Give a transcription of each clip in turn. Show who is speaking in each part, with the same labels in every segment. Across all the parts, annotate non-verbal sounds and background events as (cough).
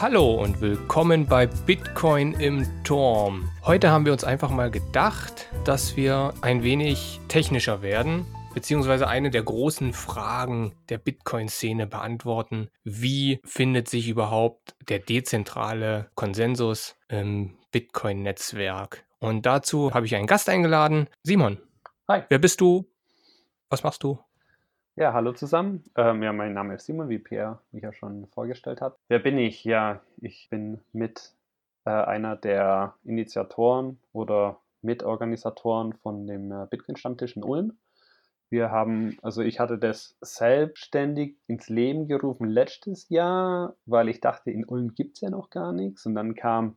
Speaker 1: Hallo und willkommen bei Bitcoin im Turm. Heute haben wir uns einfach mal gedacht, dass wir ein wenig technischer werden, beziehungsweise eine der großen Fragen der Bitcoin-Szene beantworten. Wie findet sich überhaupt der dezentrale Konsensus im Bitcoin-Netzwerk? Und dazu habe ich einen Gast eingeladen. Simon.
Speaker 2: Hi.
Speaker 1: Wer bist du? Was machst du?
Speaker 2: Ja, hallo zusammen. Ähm, ja, mein Name ist Simon, wie Pierre mich ja schon vorgestellt hat. Wer bin ich? Ja, ich bin mit äh, einer der Initiatoren oder Mitorganisatoren von dem äh, Bitcoin-Stammtisch in Ulm. Wir haben, also ich hatte das selbstständig ins Leben gerufen letztes Jahr, weil ich dachte, in Ulm gibt es ja noch gar nichts. Und dann kam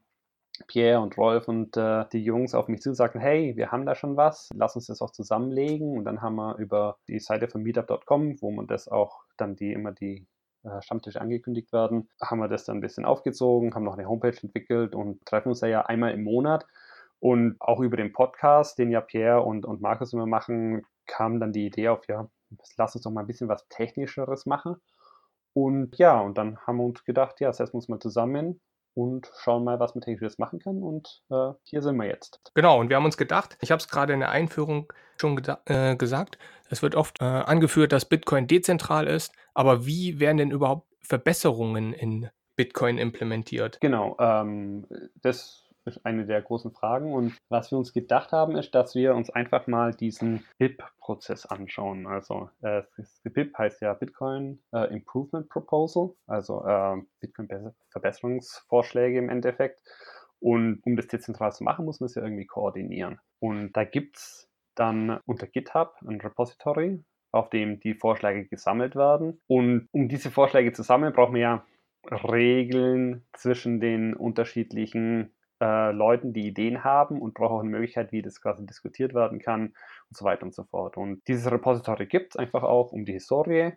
Speaker 2: Pierre und Rolf und äh, die Jungs auf mich zu und sagten, hey, wir haben da schon was, lass uns das auch zusammenlegen. Und dann haben wir über die Seite von meetup.com, wo man das auch dann die immer die äh, Stammtische angekündigt werden, haben wir das dann ein bisschen aufgezogen, haben noch eine Homepage entwickelt und treffen uns da ja einmal im Monat. Und auch über den Podcast, den ja Pierre und, und Markus immer machen, kam dann die Idee auf, ja, lass uns doch mal ein bisschen was Technischeres machen. Und ja, und dann haben wir uns gedacht, ja, setzen wir uns mal zusammen und schauen mal, was man technisch machen kann. Und äh, hier sind wir jetzt.
Speaker 1: Genau, und wir haben uns gedacht, ich habe es gerade in der Einführung schon äh, gesagt, es wird oft äh, angeführt, dass Bitcoin dezentral ist, aber wie werden denn überhaupt Verbesserungen in Bitcoin implementiert?
Speaker 2: Genau, ähm, das ist eine der großen Fragen. Und was wir uns gedacht haben, ist, dass wir uns einfach mal diesen BIP-Prozess anschauen. Also äh, BIP heißt ja Bitcoin äh, Improvement Proposal, also äh, Bitcoin-Verbesserungsvorschläge im Endeffekt. Und um das dezentral zu machen, muss man es ja irgendwie koordinieren. Und da gibt es dann unter GitHub ein Repository, auf dem die Vorschläge gesammelt werden. Und um diese Vorschläge zu sammeln, braucht man ja Regeln zwischen den unterschiedlichen äh, Leuten, die Ideen haben und brauche auch eine Möglichkeit, wie das quasi diskutiert werden kann und so weiter und so fort. Und dieses Repository gibt es einfach auch, um die Historie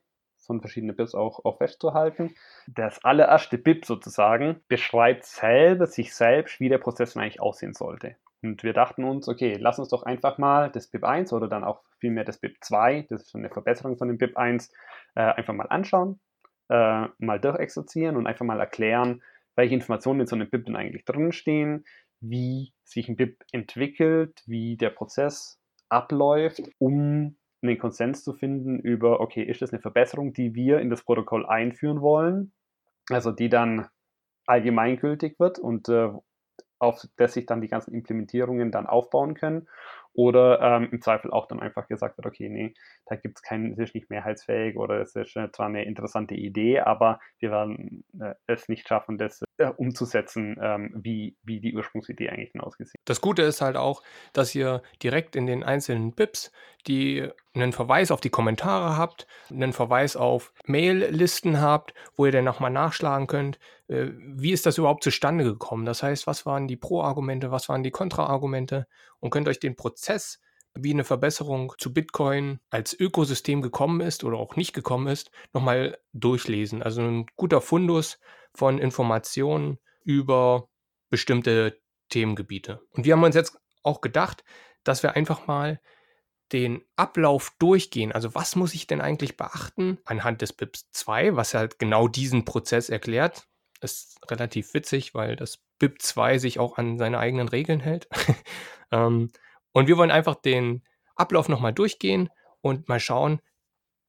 Speaker 2: von verschiedenen BIPs auch, auch festzuhalten. Das allererste BIP sozusagen beschreibt selber sich selbst, wie der Prozess eigentlich aussehen sollte. Und wir dachten uns, okay, lass uns doch einfach mal das BIP 1 oder dann auch vielmehr das BIP 2, das ist eine Verbesserung von dem BIP 1, äh, einfach mal anschauen, äh, mal durchexerzieren und einfach mal erklären, welche Informationen in so einem BIP denn eigentlich drinstehen, wie sich ein BIP entwickelt, wie der Prozess abläuft, um einen Konsens zu finden über, okay, ist das eine Verbesserung, die wir in das Protokoll einführen wollen, also die dann allgemeingültig wird und äh, auf das sich dann die ganzen Implementierungen dann aufbauen können. Oder ähm, im Zweifel auch dann einfach gesagt wird, okay, nee, da gibt es keinen, es ist nicht mehrheitsfähig oder es ist zwar eine interessante Idee, aber wir werden äh, es nicht schaffen, das äh, umzusetzen, ähm, wie, wie die Ursprungsidee eigentlich ausgesehen.
Speaker 1: Das Gute ist halt auch, dass ihr direkt in den einzelnen BIPs die einen Verweis auf die Kommentare habt, einen Verweis auf Mail-Listen habt, wo ihr dann nochmal nachschlagen könnt, äh, wie ist das überhaupt zustande gekommen. Das heißt, was waren die Pro-Argumente, was waren die Kontra-Argumente und könnt euch den Prozess wie eine Verbesserung zu Bitcoin als Ökosystem gekommen ist oder auch nicht gekommen ist, nochmal durchlesen. Also ein guter Fundus von Informationen über bestimmte Themengebiete. Und wir haben uns jetzt auch gedacht, dass wir einfach mal den Ablauf durchgehen. Also was muss ich denn eigentlich beachten anhand des BIPs 2, was halt genau diesen Prozess erklärt. Ist relativ witzig, weil das BIP 2 sich auch an seine eigenen Regeln hält. (laughs) ähm, und wir wollen einfach den Ablauf nochmal durchgehen und mal schauen,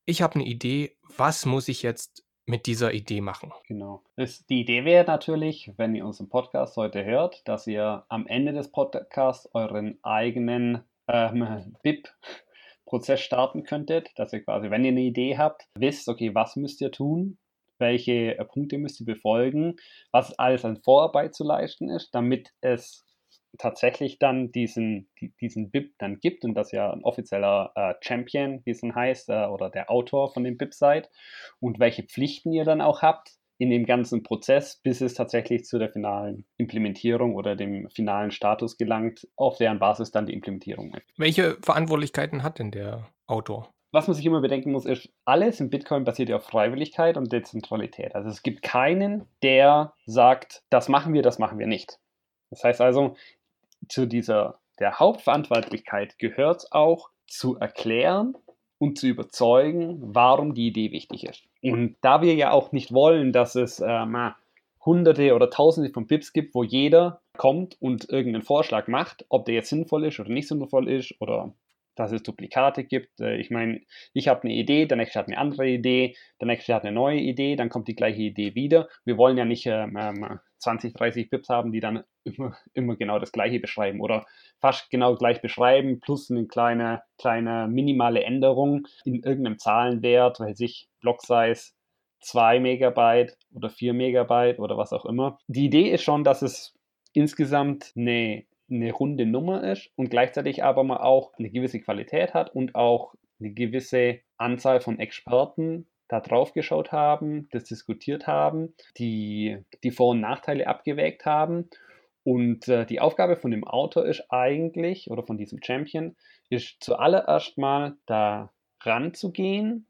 Speaker 1: ich habe eine Idee, was muss ich jetzt mit dieser Idee machen?
Speaker 2: Genau. Das, die Idee wäre natürlich, wenn ihr unseren Podcast heute hört, dass ihr am Ende des Podcasts euren eigenen ähm, (laughs) BIP-Prozess starten könntet, dass ihr quasi, wenn ihr eine Idee habt, wisst, okay, was müsst ihr tun, welche äh, Punkte müsst ihr befolgen, was alles an Vorarbeit zu leisten ist, damit es tatsächlich dann diesen, diesen BIP dann gibt und das ja ein offizieller äh, Champion, wie es dann heißt, äh, oder der Autor von dem BIP seid und welche Pflichten ihr dann auch habt in dem ganzen Prozess, bis es tatsächlich zu der finalen Implementierung oder dem finalen Status gelangt, auf deren Basis dann die Implementierung ist.
Speaker 1: Welche Verantwortlichkeiten hat denn der Autor?
Speaker 2: Was man sich immer bedenken muss, ist, alles in Bitcoin basiert ja auf Freiwilligkeit und Dezentralität. Also es gibt keinen, der sagt, das machen wir, das machen wir nicht. Das heißt also, zu dieser der Hauptverantwortlichkeit gehört auch zu erklären und zu überzeugen, warum die Idee wichtig ist. Und da wir ja auch nicht wollen, dass es ähm, hunderte oder tausende von Pips gibt, wo jeder kommt und irgendeinen Vorschlag macht, ob der jetzt sinnvoll ist oder nicht sinnvoll ist oder dass es Duplikate gibt. Äh, ich meine, ich habe eine Idee, der nächste hat eine andere Idee, der nächste hat eine neue Idee, dann kommt die gleiche Idee wieder. Wir wollen ja nicht ähm, 20, 30 Pips haben, die dann immer, immer genau das gleiche beschreiben oder fast genau gleich beschreiben, plus eine kleine, kleine minimale Änderung in irgendeinem Zahlenwert, weil sich Block Size 2 Megabyte oder 4 Megabyte oder was auch immer. Die Idee ist schon, dass es insgesamt eine, eine runde Nummer ist und gleichzeitig aber man auch eine gewisse Qualität hat und auch eine gewisse Anzahl von Experten da drauf geschaut haben, das diskutiert haben, die die Vor- und Nachteile abgewägt haben. Und äh, die Aufgabe von dem Autor ist eigentlich, oder von diesem Champion, ist zuallererst mal da ranzugehen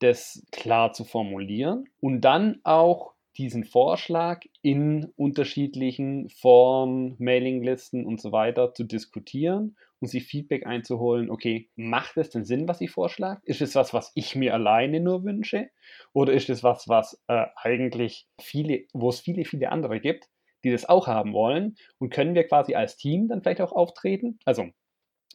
Speaker 2: das klar zu formulieren und dann auch diesen Vorschlag in unterschiedlichen Foren, Mailinglisten und so weiter zu diskutieren und sich Feedback einzuholen, okay, macht es denn Sinn, was ich vorschlage? Ist es was, was ich mir alleine nur wünsche? Oder ist es was, was äh, eigentlich viele, wo es viele, viele andere gibt, die das auch haben wollen? Und können wir quasi als Team dann vielleicht auch auftreten? Also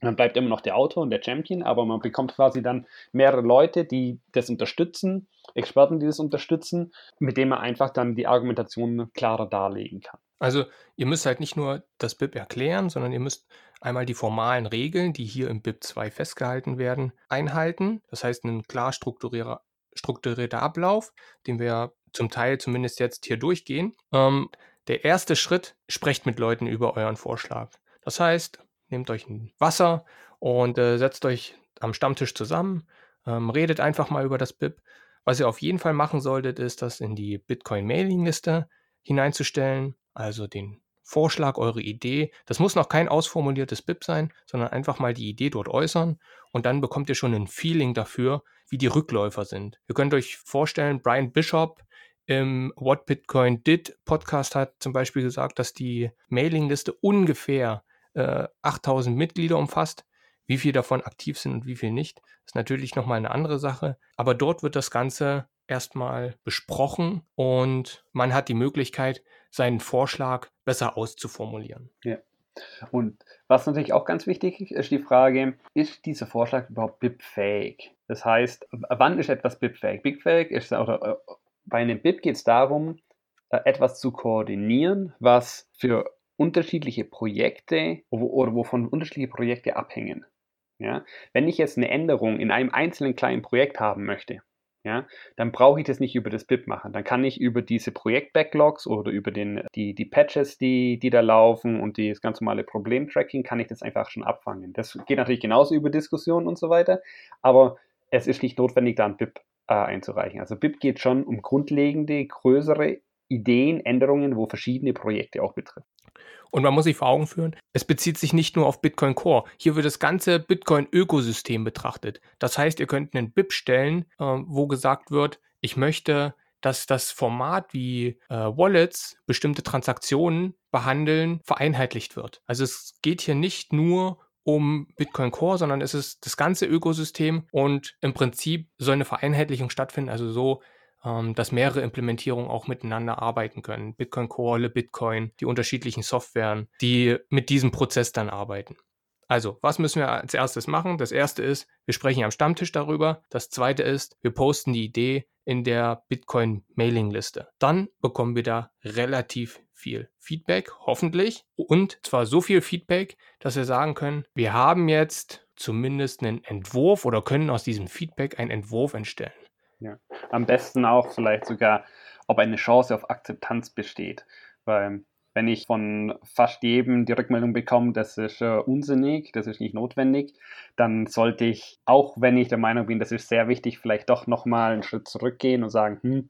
Speaker 2: man bleibt immer noch der Autor und der Champion, aber man bekommt quasi dann mehrere Leute, die das unterstützen, Experten, die das unterstützen, mit denen man einfach dann die Argumentation klarer darlegen kann.
Speaker 1: Also ihr müsst halt nicht nur das BIP erklären, sondern ihr müsst einmal die formalen Regeln, die hier im BIP 2 festgehalten werden, einhalten. Das heißt, ein klar strukturierter, strukturierter Ablauf, den wir zum Teil zumindest jetzt hier durchgehen. Ähm, der erste Schritt, sprecht mit Leuten über euren Vorschlag. Das heißt, nehmt euch ein Wasser und äh, setzt euch am Stammtisch zusammen, ähm, redet einfach mal über das BIP. Was ihr auf jeden Fall machen solltet, ist, das in die Bitcoin-Mailing-Liste hineinzustellen, also den Vorschlag, eure Idee. Das muss noch kein ausformuliertes BIP sein, sondern einfach mal die Idee dort äußern und dann bekommt ihr schon ein Feeling dafür, wie die Rückläufer sind. Ihr könnt euch vorstellen, Brian Bishop im What Bitcoin Did Podcast hat zum Beispiel gesagt, dass die Mailingliste ungefähr äh, 8000 Mitglieder umfasst. Wie viel davon aktiv sind und wie viel nicht, ist natürlich nochmal eine andere Sache. Aber dort wird das Ganze erstmal besprochen und man hat die Möglichkeit, seinen Vorschlag besser auszuformulieren.
Speaker 2: Ja. Und was natürlich auch ganz wichtig ist, ist die Frage, ist dieser Vorschlag überhaupt BIP-fähig? Das heißt, wann ist etwas BIP-fähig? BIP-fähig ist, oder äh, bei einem BIP geht es darum, äh, etwas zu koordinieren, was für unterschiedliche Projekte oder wovon unterschiedliche Projekte abhängen. Ja? Wenn ich jetzt eine Änderung in einem einzelnen kleinen Projekt haben möchte, ja, dann brauche ich das nicht über das BIP machen. Dann kann ich über diese Projekt-Backlogs oder über den, die, die Patches, die, die da laufen und das ganz normale Problem-Tracking, kann ich das einfach schon abfangen. Das geht natürlich genauso über Diskussionen und so weiter, aber es ist nicht notwendig, da ein BIP äh, einzureichen. Also BIP geht schon um grundlegende, größere Ideen, Änderungen, wo verschiedene Projekte auch betreffen.
Speaker 1: Und man muss sich vor Augen führen, es bezieht sich nicht nur auf Bitcoin Core. Hier wird das ganze Bitcoin-Ökosystem betrachtet. Das heißt, ihr könnt einen BIP stellen, äh, wo gesagt wird, ich möchte, dass das Format wie äh, Wallets bestimmte Transaktionen behandeln, vereinheitlicht wird. Also es geht hier nicht nur um Bitcoin Core, sondern es ist das ganze Ökosystem und im Prinzip soll eine Vereinheitlichung stattfinden, also so, ähm, dass mehrere Implementierungen auch miteinander arbeiten können. Bitcoin Core, Bitcoin, die unterschiedlichen Softwaren, die mit diesem Prozess dann arbeiten. Also, was müssen wir als erstes machen? Das erste ist, wir sprechen am Stammtisch darüber. Das zweite ist, wir posten die Idee in der Bitcoin Mailingliste. Dann bekommen wir da relativ viel Feedback, hoffentlich. Und zwar so viel Feedback, dass wir sagen können, wir haben jetzt zumindest einen Entwurf oder können aus diesem Feedback einen Entwurf entstellen.
Speaker 2: Ja. Am besten auch vielleicht sogar, ob eine Chance auf Akzeptanz besteht. Weil wenn ich von fast jedem die Rückmeldung bekomme, das ist äh, unsinnig, das ist nicht notwendig, dann sollte ich, auch wenn ich der Meinung bin, das ist sehr wichtig, vielleicht doch nochmal einen Schritt zurückgehen und sagen, hm,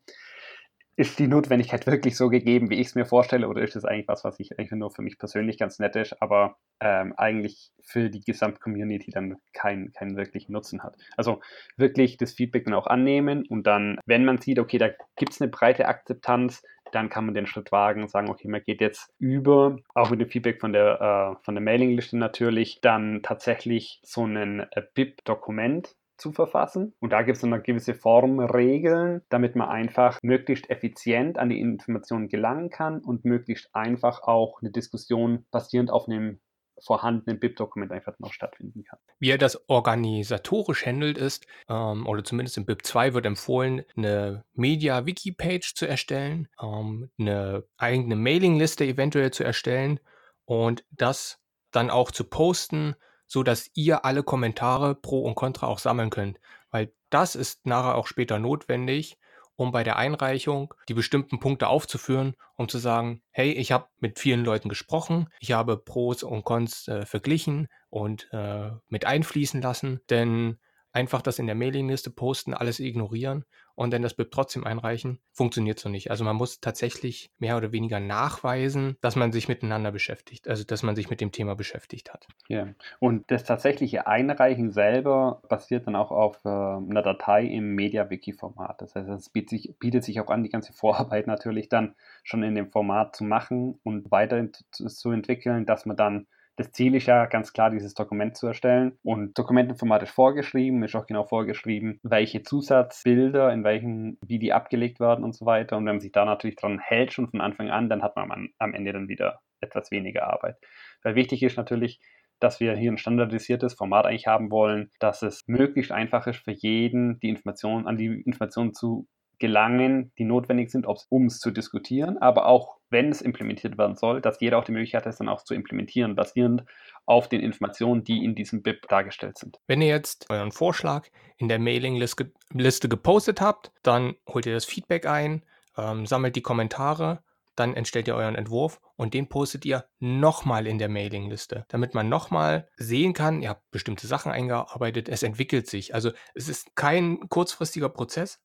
Speaker 2: ist die Notwendigkeit wirklich so gegeben, wie ich es mir vorstelle, oder ist es eigentlich was, was ich eigentlich nur für mich persönlich ganz nett ist, aber ähm, eigentlich für die Gesamtcommunity dann keinen keinen wirklichen Nutzen hat? Also wirklich das Feedback dann auch annehmen und dann, wenn man sieht, okay, da gibt es eine breite Akzeptanz, dann kann man den Schritt wagen und sagen, okay, man geht jetzt über, auch mit dem Feedback von der, äh, von der Mailingliste natürlich, dann tatsächlich so ein äh, BIP-Dokument zu verfassen. Und da gibt es dann eine gewisse Formregeln, damit man einfach möglichst effizient an die Informationen gelangen kann und möglichst einfach auch eine Diskussion basierend auf einem vorhandenen BIP-Dokument einfach noch stattfinden kann.
Speaker 1: Wie er das organisatorisch handelt ist, ähm, oder zumindest im BIP 2 wird empfohlen, eine Media-Wiki-Page zu erstellen, ähm, eine eigene Mailingliste eventuell zu erstellen und das dann auch zu posten, so dass ihr alle Kommentare pro und contra auch sammeln könnt. Weil das ist nachher auch später notwendig, um bei der Einreichung die bestimmten Punkte aufzuführen, um zu sagen, hey, ich habe mit vielen Leuten gesprochen, ich habe Pros und Cons äh, verglichen und äh, mit einfließen lassen, denn einfach das in der Mailingliste posten, alles ignorieren und dann das BIP trotzdem einreichen, funktioniert so nicht. Also man muss tatsächlich mehr oder weniger nachweisen, dass man sich miteinander beschäftigt, also dass man sich mit dem Thema beschäftigt hat.
Speaker 2: Ja, und das tatsächliche Einreichen selber basiert dann auch auf äh, einer Datei im MediaWiki-Format. Das heißt, es bietet sich, bietet sich auch an, die ganze (laughs) Vorarbeit natürlich dann schon in dem Format zu machen und weiter zu entwickeln, dass man dann das Ziel ist ja ganz klar, dieses Dokument zu erstellen. Und Dokumentenformat ist vorgeschrieben, ist auch genau vorgeschrieben, welche Zusatzbilder, in welchen, wie die abgelegt werden und so weiter. Und wenn man sich da natürlich dran hält, schon von Anfang an, dann hat man am Ende dann wieder etwas weniger Arbeit. Weil wichtig ist natürlich, dass wir hier ein standardisiertes Format eigentlich haben wollen, dass es möglichst einfach ist für jeden, die Informationen, an die Informationen zu gelangen, die notwendig sind, um es zu diskutieren, aber auch wenn es implementiert werden soll, dass jeder auch die Möglichkeit hat, es dann auch zu implementieren, basierend auf den Informationen, die in diesem BIP dargestellt sind.
Speaker 1: Wenn ihr jetzt euren Vorschlag in der Mailingliste gepostet habt, dann holt ihr das Feedback ein, ähm, sammelt die Kommentare, dann entstellt ihr euren Entwurf und den postet ihr nochmal in der Mailingliste, damit man nochmal sehen kann, ihr habt bestimmte Sachen eingearbeitet, es entwickelt sich. Also es ist kein kurzfristiger Prozess,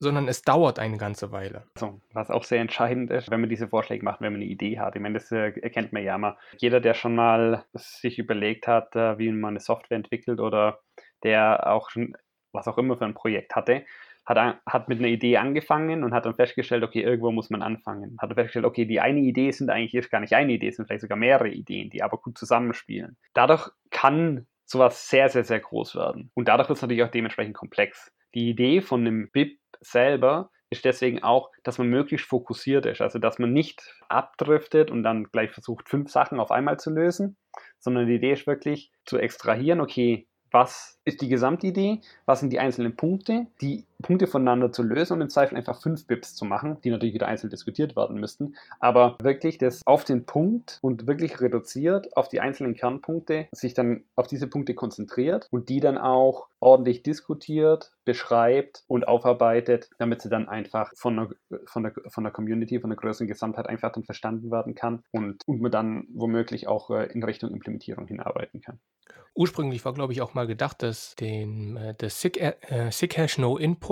Speaker 1: sondern es dauert eine ganze Weile.
Speaker 2: Also, was auch sehr entscheidend ist, wenn man diese Vorschläge macht, wenn man eine Idee hat. Ich meine, das äh, erkennt man ja immer. Jeder, der schon mal sich überlegt hat, äh, wie man eine Software entwickelt oder der auch schon was auch immer für ein Projekt hatte, hat, hat mit einer Idee angefangen und hat dann festgestellt, okay, irgendwo muss man anfangen. Hat dann festgestellt, okay, die eine Idee sind eigentlich erst gar nicht eine Idee, sind vielleicht sogar mehrere Ideen, die aber gut zusammenspielen. Dadurch kann sowas sehr, sehr, sehr groß werden. Und dadurch wird es natürlich auch dementsprechend komplex. Die Idee von einem BIP selber ist deswegen auch, dass man möglichst fokussiert ist. Also, dass man nicht abdriftet und dann gleich versucht, fünf Sachen auf einmal zu lösen, sondern die Idee ist wirklich zu extrahieren, okay, was ist die Gesamtidee, was sind die einzelnen Punkte, die Punkte voneinander zu lösen und im Zweifel einfach fünf Bips zu machen, die natürlich wieder einzeln diskutiert werden müssten, aber wirklich das auf den Punkt und wirklich reduziert auf die einzelnen Kernpunkte, sich dann auf diese Punkte konzentriert und die dann auch ordentlich diskutiert, beschreibt und aufarbeitet, damit sie dann einfach von der, von der, von der Community, von der größeren Gesamtheit einfach dann verstanden werden kann und, und man dann womöglich auch äh, in Richtung Implementierung hinarbeiten kann.
Speaker 1: Ursprünglich war, glaube ich, auch mal gedacht, dass den, äh, das SIG, äh, SIG Hash No Input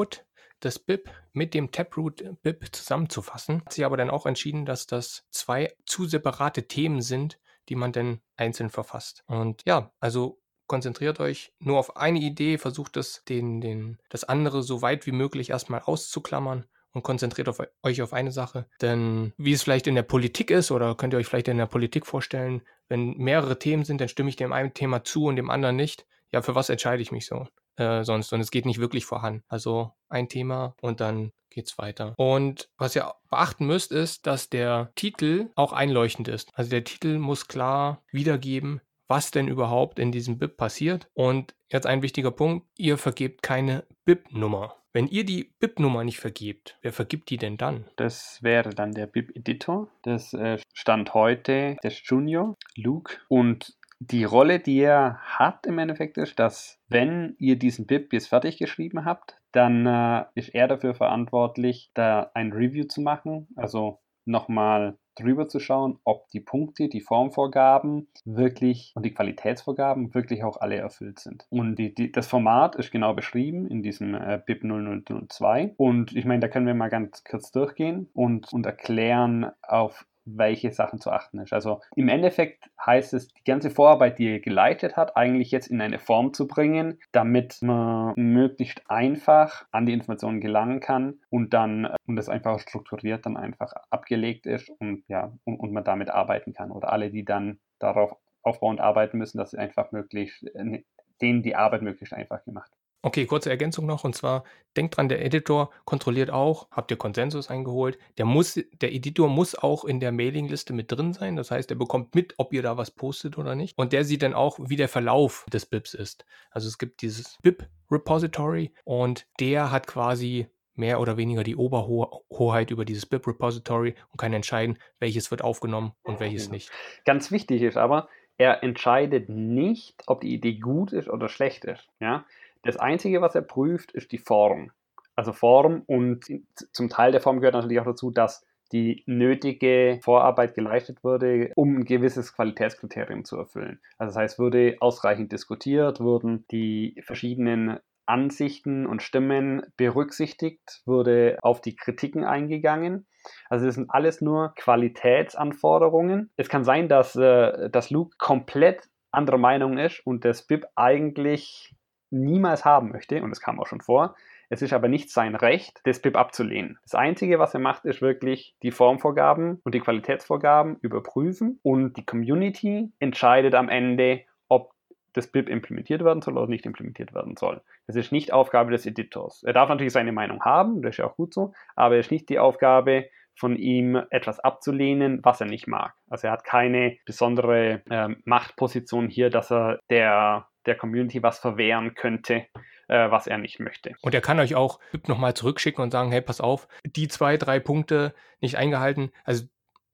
Speaker 1: das BIP mit dem Taproot BIP zusammenzufassen. Hat sich aber dann auch entschieden, dass das zwei zu separate Themen sind, die man dann einzeln verfasst. Und ja, also konzentriert euch nur auf eine Idee, versucht es den, den, das andere so weit wie möglich erstmal auszuklammern und konzentriert auf, euch auf eine Sache. Denn wie es vielleicht in der Politik ist, oder könnt ihr euch vielleicht in der Politik vorstellen, wenn mehrere Themen sind, dann stimme ich dem einen Thema zu und dem anderen nicht. Ja, für was entscheide ich mich so? Äh, sonst und es geht nicht wirklich voran. Also ein Thema und dann geht's weiter. Und was ihr beachten müsst, ist, dass der Titel auch einleuchtend ist. Also der Titel muss klar wiedergeben, was denn überhaupt in diesem BIP passiert. Und jetzt ein wichtiger Punkt, ihr vergebt keine BIP-Nummer. Wenn ihr die BIP-Nummer nicht vergebt, wer vergibt die denn dann?
Speaker 2: Das wäre dann der BIP-Editor. Das äh, stand heute der Junior, Luke. Und die Rolle, die er hat im Endeffekt ist, dass wenn ihr diesen BIP jetzt fertig geschrieben habt, dann äh, ist er dafür verantwortlich, da ein Review zu machen. Also nochmal drüber zu schauen, ob die Punkte, die Formvorgaben wirklich und die Qualitätsvorgaben wirklich auch alle erfüllt sind. Und die, die, das Format ist genau beschrieben in diesem äh, BIP 0002. Und ich meine, da können wir mal ganz kurz durchgehen und, und erklären, auf welche Sachen zu achten ist. Also im Endeffekt heißt es, die ganze Vorarbeit, die er geleitet hat, eigentlich jetzt in eine Form zu bringen, damit man möglichst einfach an die Informationen gelangen kann und dann äh, und das einfach strukturiert dann einfach abgelegt ist und ja und, und man damit arbeiten kann oder alle, die dann darauf aufbauend arbeiten müssen, dass sie einfach möglichst äh, denen die Arbeit möglichst einfach gemacht
Speaker 1: Okay, kurze Ergänzung noch. Und zwar, denkt dran, der Editor kontrolliert auch, habt ihr Konsensus eingeholt. Der muss, der Editor muss auch in der Mailingliste mit drin sein. Das heißt, er bekommt mit, ob ihr da was postet oder nicht. Und der sieht dann auch, wie der Verlauf des BIPs ist. Also es gibt dieses BIP-Repository und der hat quasi mehr oder weniger die Oberhoheit über dieses BIP-Repository und kann entscheiden, welches wird aufgenommen und welches nicht.
Speaker 2: Ganz wichtig ist aber, er entscheidet nicht, ob die Idee gut ist oder schlecht ist. Ja? Das Einzige, was er prüft, ist die Form. Also Form und zum Teil der Form gehört natürlich auch dazu, dass die nötige Vorarbeit geleistet wurde, um ein gewisses Qualitätskriterium zu erfüllen. Also das heißt, wurde ausreichend diskutiert, wurden die verschiedenen Ansichten und Stimmen berücksichtigt, wurde auf die Kritiken eingegangen. Also das sind alles nur Qualitätsanforderungen. Es kann sein, dass, äh, dass Luke komplett anderer Meinung ist und das BIP eigentlich niemals haben möchte, und das kam auch schon vor. Es ist aber nicht sein Recht, das BIP abzulehnen. Das Einzige, was er macht, ist wirklich die Formvorgaben und die Qualitätsvorgaben überprüfen und die Community entscheidet am Ende, ob das BIP implementiert werden soll oder nicht implementiert werden soll. Das ist nicht Aufgabe des Editors. Er darf natürlich seine Meinung haben, das ist ja auch gut so, aber es ist nicht die Aufgabe von ihm, etwas abzulehnen, was er nicht mag. Also er hat keine besondere äh, Machtposition hier, dass er der, der Community was verwehren könnte, äh, was er nicht möchte.
Speaker 1: Und er kann euch auch nochmal zurückschicken und sagen, hey, pass auf, die zwei, drei Punkte nicht eingehalten. Also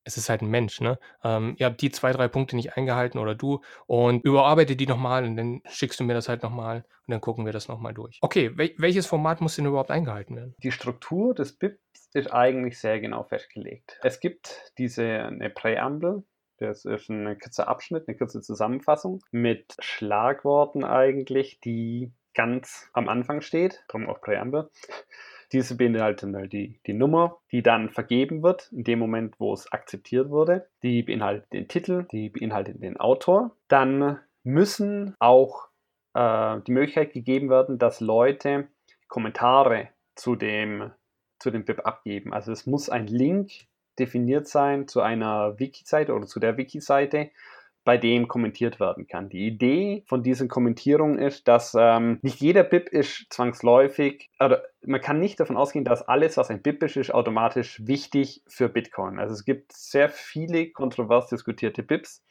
Speaker 1: es ist halt ein Mensch, ne? Ähm, ihr habt die zwei, drei Punkte nicht eingehalten oder du und überarbeite die nochmal und dann schickst du mir das halt nochmal und dann gucken wir das nochmal durch. Okay, wel welches Format muss denn überhaupt eingehalten werden?
Speaker 2: Die Struktur des BIPs ist eigentlich sehr genau festgelegt. Es gibt diese eine Präambel, das ist ein kurzer Abschnitt, eine kurze Zusammenfassung mit Schlagworten eigentlich, die ganz am Anfang steht, darum auch Präambel. Diese beinhalten halt die, die Nummer, die dann vergeben wird, in dem Moment, wo es akzeptiert wurde. Die beinhaltet den Titel, die beinhaltet den Autor. Dann müssen auch äh, die Möglichkeit gegeben werden, dass Leute Kommentare zu dem, zu dem BIP abgeben. Also es muss ein Link definiert sein zu einer Wiki-Seite oder zu der Wiki-Seite, bei dem kommentiert werden kann. Die Idee von diesen Kommentierungen ist, dass ähm, nicht jeder BIP ist zwangsläufig, oder man kann nicht davon ausgehen, dass alles, was ein BIP ist, ist automatisch wichtig für Bitcoin. Also es gibt sehr viele kontrovers diskutierte BIPs,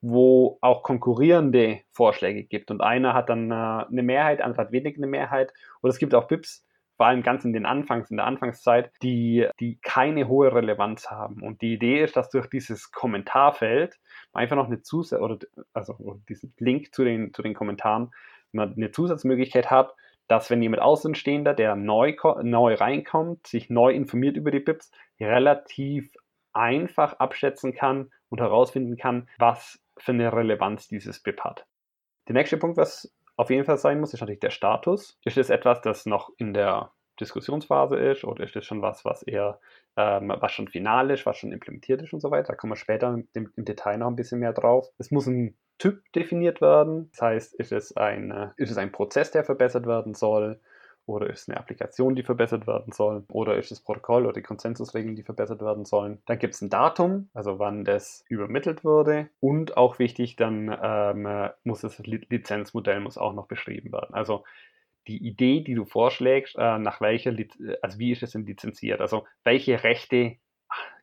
Speaker 2: wo auch konkurrierende Vorschläge gibt. Und einer hat dann äh, eine Mehrheit, andere hat wenig eine Mehrheit. Oder es gibt auch BIPs, vor allem ganz in den Anfangs, in der Anfangszeit, die, die keine hohe Relevanz haben. Und die Idee ist, dass durch dieses Kommentarfeld einfach noch eine Zusatz oder also diesen Link zu den, zu den Kommentaren man eine Zusatzmöglichkeit hat, dass wenn jemand Außenstehender, der neu, neu reinkommt, sich neu informiert über die BIPs, relativ einfach abschätzen kann und herausfinden kann, was für eine Relevanz dieses BIP hat. Der nächste Punkt, was auf jeden Fall sein muss, ist natürlich der Status. Ist es etwas, das noch in der Diskussionsphase ist oder ist es schon was, was eher, ähm, was schon final ist, was schon implementiert ist und so weiter. Da kommen wir später im, im, Detail noch ein bisschen mehr drauf. Es muss ein Typ definiert werden. Das heißt, ist es ein, äh, ist es ein Prozess, der verbessert werden soll? Oder ist es eine Applikation, die verbessert werden soll? Oder ist es Protokoll oder die Konsensusregeln, die verbessert werden sollen? Dann gibt es ein Datum, also wann das übermittelt wurde. Und auch wichtig, dann ähm, muss das Lizenzmodell muss auch noch beschrieben werden. Also die Idee, die du vorschlägst, äh, nach welcher, also wie ist es denn lizenziert? Also welche Rechte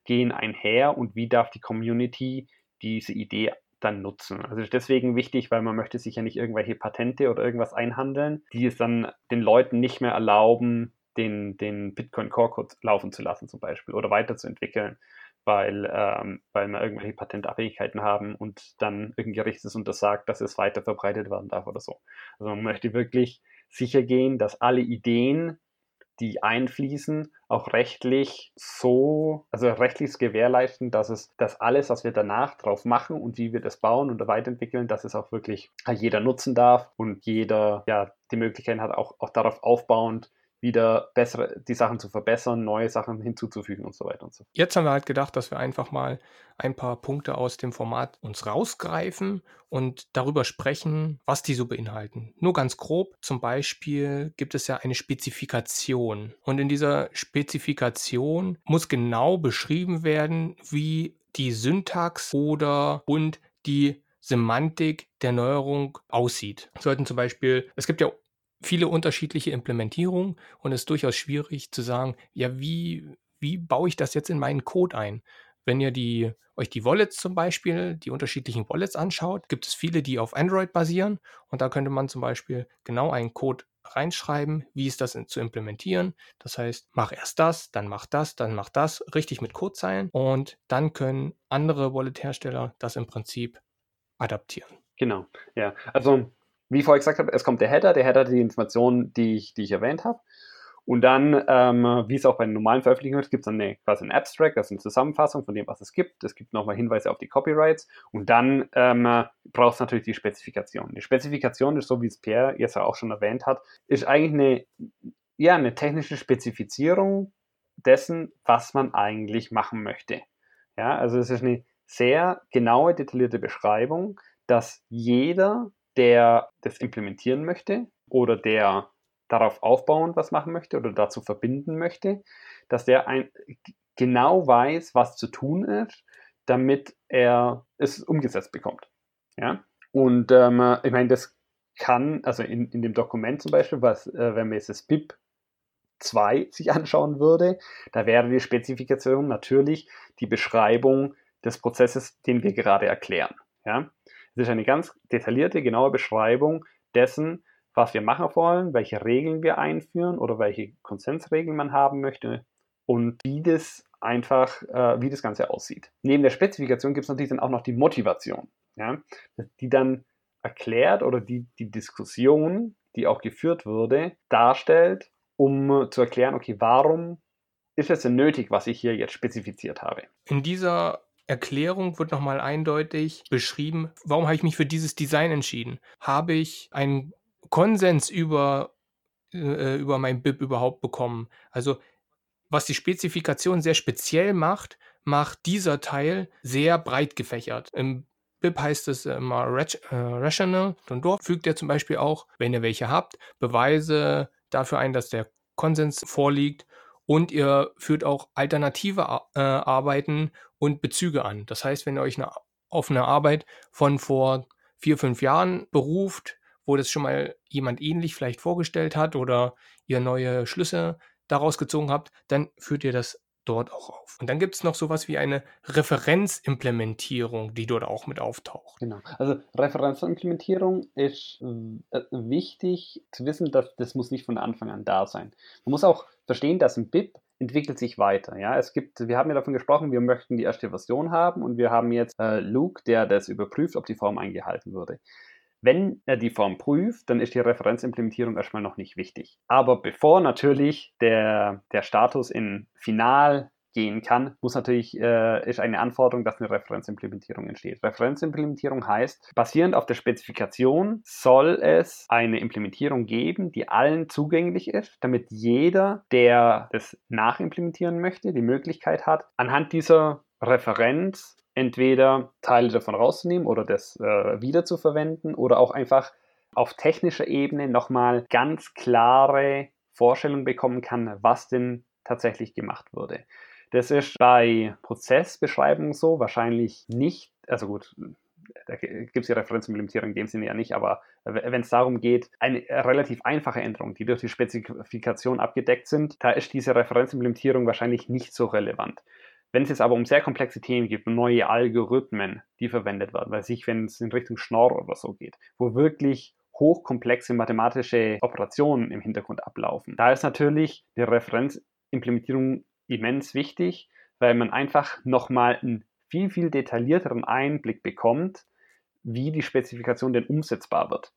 Speaker 2: gehen einher und wie darf die Community diese Idee dann nutzen. Also deswegen wichtig, weil man möchte sich ja nicht irgendwelche Patente oder irgendwas einhandeln, die es dann den Leuten nicht mehr erlauben, den, den Bitcoin Core Code laufen zu lassen zum Beispiel oder weiterzuentwickeln, weil, ähm, weil wir irgendwelche Patentabhängigkeiten haben und dann irgendein Gericht es untersagt, dass es weiter verbreitet werden darf oder so. Also man möchte wirklich sicher gehen, dass alle Ideen, die einfließen, auch rechtlich so, also rechtlich gewährleisten, dass es, dass alles, was wir danach drauf machen und wie wir das bauen und weiterentwickeln, dass es auch wirklich jeder nutzen darf und jeder ja die Möglichkeit hat, auch, auch darauf aufbauend wieder bessere, die Sachen zu verbessern, neue Sachen hinzuzufügen und so weiter und so fort.
Speaker 1: Jetzt haben wir halt gedacht, dass wir einfach mal ein paar Punkte aus dem Format uns rausgreifen und darüber sprechen, was die so beinhalten. Nur ganz grob, zum Beispiel gibt es ja eine Spezifikation und in dieser Spezifikation muss genau beschrieben werden, wie die Syntax oder und die Semantik der Neuerung aussieht. Sollten zum Beispiel, es gibt ja viele unterschiedliche Implementierungen und es ist durchaus schwierig zu sagen, ja, wie, wie baue ich das jetzt in meinen Code ein? Wenn ihr die, euch die Wallets zum Beispiel, die unterschiedlichen Wallets anschaut, gibt es viele, die auf Android basieren und da könnte man zum Beispiel genau einen Code reinschreiben, wie ist das zu implementieren. Das heißt, mach erst das, dann mach das, dann mach das, richtig mit Codezeilen und dann können andere Wallet-Hersteller das im Prinzip adaptieren.
Speaker 2: Genau, ja. Also, wie vorher gesagt habe, es kommt der Header, der Header hat die Informationen, die ich, die ich erwähnt habe. Und dann, ähm, wie es auch bei den normalen Veröffentlichungen ist, gibt es dann eine, quasi ein Abstract, das ist eine Zusammenfassung von dem, was es gibt. Es gibt nochmal Hinweise auf die Copyrights. Und dann ähm, braucht es natürlich die Spezifikation. Die Spezifikation ist, so wie es Pierre jetzt auch schon erwähnt hat, ist eigentlich eine, ja, eine technische Spezifizierung dessen, was man eigentlich machen möchte. Ja, also es ist eine sehr genaue, detaillierte Beschreibung, dass jeder, der das implementieren möchte oder der darauf aufbauend was machen möchte oder dazu verbinden möchte, dass der ein, genau weiß, was zu tun ist, damit er es umgesetzt bekommt. Ja? Und ähm, ich meine, das kann, also in, in dem Dokument zum Beispiel, was, äh, wenn man jetzt das BIP 2 sich anschauen würde, da wäre die Spezifikation natürlich die Beschreibung des Prozesses, den wir gerade erklären. Ja? Es ist eine ganz detaillierte, genaue Beschreibung dessen, was wir machen wollen, welche Regeln wir einführen oder welche Konsensregeln man haben möchte und wie das einfach, äh, wie das Ganze aussieht. Neben der Spezifikation gibt es natürlich dann auch noch die Motivation, ja, die dann erklärt oder die die Diskussion, die auch geführt wurde, darstellt, um zu erklären, okay, warum ist es denn nötig, was ich hier jetzt spezifiziert habe.
Speaker 1: In dieser Erklärung wird nochmal eindeutig beschrieben, warum habe ich mich für dieses Design entschieden? Habe ich einen Konsens über, äh, über mein BIP überhaupt bekommen. Also was die Spezifikation sehr speziell macht, macht dieser Teil sehr breit gefächert. Im BIP heißt es immer äh, Rational und dort fügt er zum Beispiel auch, wenn ihr welche habt, Beweise dafür ein, dass der Konsens vorliegt und ihr führt auch alternative äh, Arbeiten und Bezüge an. Das heißt, wenn ihr euch eine, auf eine Arbeit von vor vier, fünf Jahren beruft, wo das schon mal jemand ähnlich vielleicht vorgestellt hat oder ihr neue Schlüsse daraus gezogen habt, dann führt ihr das dort auch auf. Und dann gibt es noch sowas wie eine Referenzimplementierung, die dort auch mit auftaucht.
Speaker 2: Genau. Also Referenzimplementierung ist äh, wichtig zu wissen, dass das muss nicht von Anfang an da sein. Man muss auch verstehen, dass ein BIP entwickelt sich weiter. Ja, es gibt, wir haben ja davon gesprochen, wir möchten die erste Version haben und wir haben jetzt äh, Luke, der das überprüft, ob die Form eingehalten wurde. Wenn er die Form prüft, dann ist die Referenzimplementierung erstmal noch nicht wichtig. Aber bevor natürlich der, der Status in Final gehen kann, muss natürlich, äh, ist eine Anforderung, dass eine Referenzimplementierung entsteht. Referenzimplementierung heißt, basierend auf der Spezifikation soll es eine Implementierung geben, die allen zugänglich ist, damit jeder, der das nachimplementieren möchte, die Möglichkeit hat, anhand dieser Referenz entweder Teile davon rauszunehmen oder das äh, wiederzuverwenden oder auch einfach auf technischer Ebene nochmal ganz klare Vorstellungen bekommen kann, was denn tatsächlich gemacht wurde. Das ist bei Prozessbeschreibungen so, wahrscheinlich nicht, also gut, da gibt es die Referenzimplementierung in dem Sinne ja nicht, aber wenn es darum geht, eine relativ einfache Änderung, die durch die Spezifikation abgedeckt sind, da ist diese Referenzimplementierung wahrscheinlich nicht so relevant. Wenn es jetzt aber um sehr komplexe Themen geht, neue Algorithmen, die verwendet werden, weil sich, wenn es in Richtung Schnorr oder so geht, wo wirklich hochkomplexe mathematische Operationen im Hintergrund ablaufen, da ist natürlich die Referenzimplementierung immens wichtig, weil man einfach nochmal einen viel, viel detaillierteren Einblick bekommt, wie die Spezifikation denn umsetzbar wird.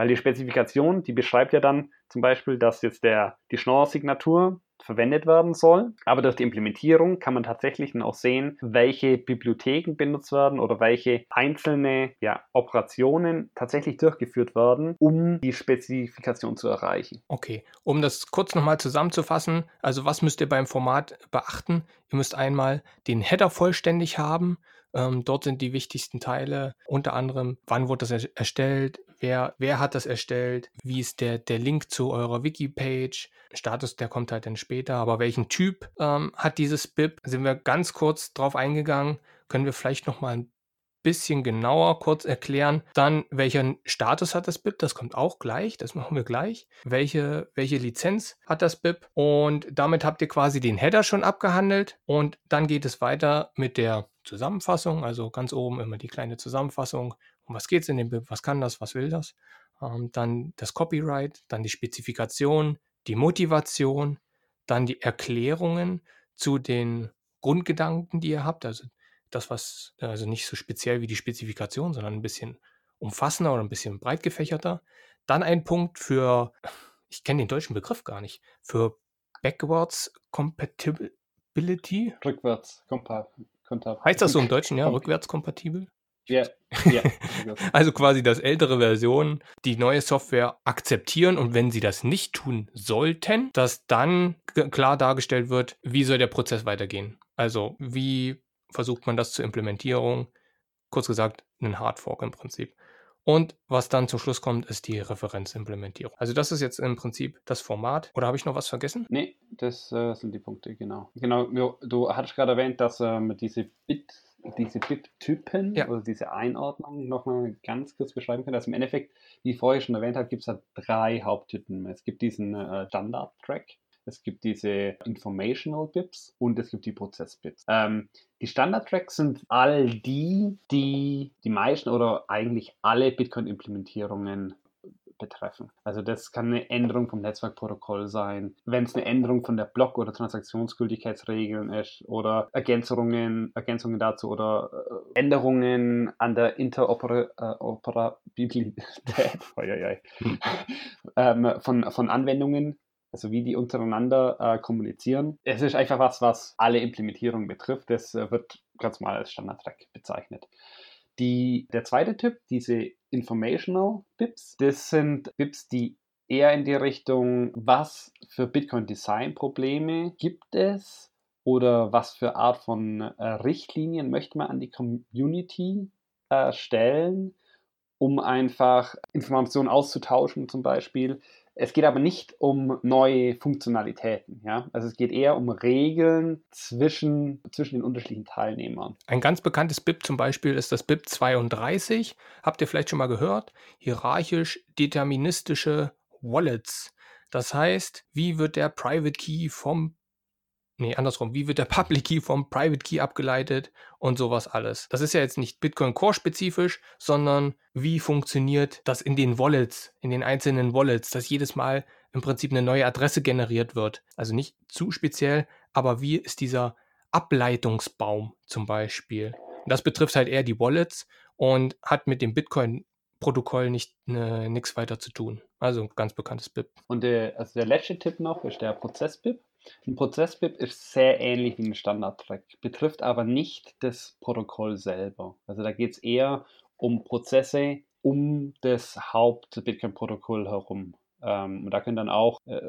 Speaker 2: Weil die Spezifikation, die beschreibt ja dann zum Beispiel, dass jetzt der, die Schnorr-Signatur verwendet werden soll. Aber durch die Implementierung kann man tatsächlich dann auch sehen, welche Bibliotheken benutzt werden oder welche einzelne ja, Operationen tatsächlich durchgeführt werden, um die Spezifikation zu erreichen.
Speaker 1: Okay, um das kurz nochmal zusammenzufassen, also was müsst ihr beim Format beachten? Ihr müsst einmal den Header vollständig haben. Ähm, dort sind die wichtigsten Teile, unter anderem, wann wurde das erstellt, wer, wer hat das erstellt, wie ist der, der Link zu eurer Wiki-Page, Status, der kommt halt dann später, aber welchen Typ ähm, hat dieses BIP? Sind wir ganz kurz drauf eingegangen, können wir vielleicht nochmal bisschen genauer kurz erklären. Dann, welchen Status hat das BIP? Das kommt auch gleich. Das machen wir gleich. Welche, welche Lizenz hat das BIP? Und damit habt ihr quasi den Header schon abgehandelt. Und dann geht es weiter mit der Zusammenfassung. Also ganz oben immer die kleine Zusammenfassung. Um was geht es in dem BIP? Was kann das? Was will das? Ähm, dann das Copyright, dann die Spezifikation, die Motivation, dann die Erklärungen zu den Grundgedanken, die ihr habt. Also das, was, also nicht so speziell wie die Spezifikation, sondern ein bisschen umfassender oder ein bisschen breit gefächerter. Dann ein Punkt für, ich kenne den deutschen Begriff gar nicht, für Backwards Compatibility.
Speaker 2: Rückwärts
Speaker 1: kompatibel. Heißt das so im Deutschen, ja? Rückwärts kompatibel?
Speaker 2: Ja, ja. (laughs)
Speaker 1: also quasi, dass ältere Versionen die neue Software akzeptieren und wenn sie das nicht tun sollten, dass dann klar dargestellt wird, wie soll der Prozess weitergehen. Also wie versucht man das zur Implementierung. Kurz gesagt, einen Hardfork im Prinzip. Und was dann zum Schluss kommt, ist die Referenzimplementierung. Also das ist jetzt im Prinzip das Format. Oder habe ich noch was vergessen?
Speaker 2: Nee, das äh, sind die Punkte, genau. Genau, du hattest gerade erwähnt, dass ähm, diese Bit diese Bit-Typen ja. oder diese Einordnung nochmal ganz kurz beschreiben können. Also im Endeffekt, wie ich vorher schon erwähnt habe, gibt es halt drei Haupttypen. Es gibt diesen äh, Standard-Track, es gibt diese Informational Bits und es gibt die Prozess-Bits. Ähm, die Standard-Tracks sind all die, die die meisten oder eigentlich alle Bitcoin-Implementierungen betreffen. Also das kann eine Änderung vom Netzwerkprotokoll sein, wenn es eine Änderung von der Block- oder Transaktionsgültigkeitsregeln ist oder Ergänzungen, Ergänzungen dazu oder äh, Änderungen an der Interoperabilität (laughs) (laughs) ähm, von, von Anwendungen also wie die untereinander äh, kommunizieren. Es ist einfach was, was alle Implementierungen betrifft. Das äh, wird ganz mal als Standard-Track bezeichnet. Die, der zweite Typ, diese Informational BIPs, das sind BIPs, die eher in die Richtung, was für Bitcoin-Design-Probleme gibt es oder was für Art von äh, Richtlinien möchte man an die Community äh, stellen, um einfach Informationen auszutauschen zum Beispiel. Es geht aber nicht um neue Funktionalitäten. Ja? Also es geht eher um Regeln zwischen, zwischen den unterschiedlichen Teilnehmern.
Speaker 1: Ein ganz bekanntes BIP zum Beispiel ist das BIP 32. Habt ihr vielleicht schon mal gehört? Hierarchisch deterministische Wallets. Das heißt, wie wird der Private Key vom nee, andersrum, wie wird der Public Key vom Private Key abgeleitet und sowas alles. Das ist ja jetzt nicht Bitcoin Core spezifisch, sondern wie funktioniert das in den Wallets, in den einzelnen Wallets, dass jedes Mal im Prinzip eine neue Adresse generiert wird. Also nicht zu speziell, aber wie ist dieser Ableitungsbaum zum Beispiel? das betrifft halt eher die Wallets und hat mit dem Bitcoin Protokoll nicht ne, nichts weiter zu tun. Also ein ganz bekanntes BIP.
Speaker 2: Und der, also der letzte Tipp noch ist der Prozess-BIP. Ein Prozess-BIP ist sehr ähnlich wie ein Standard-Track, betrifft aber nicht das Protokoll selber. Also da geht es eher um Prozesse um das Haupt-Bitcoin-Protokoll herum. Ähm, und da können dann auch äh,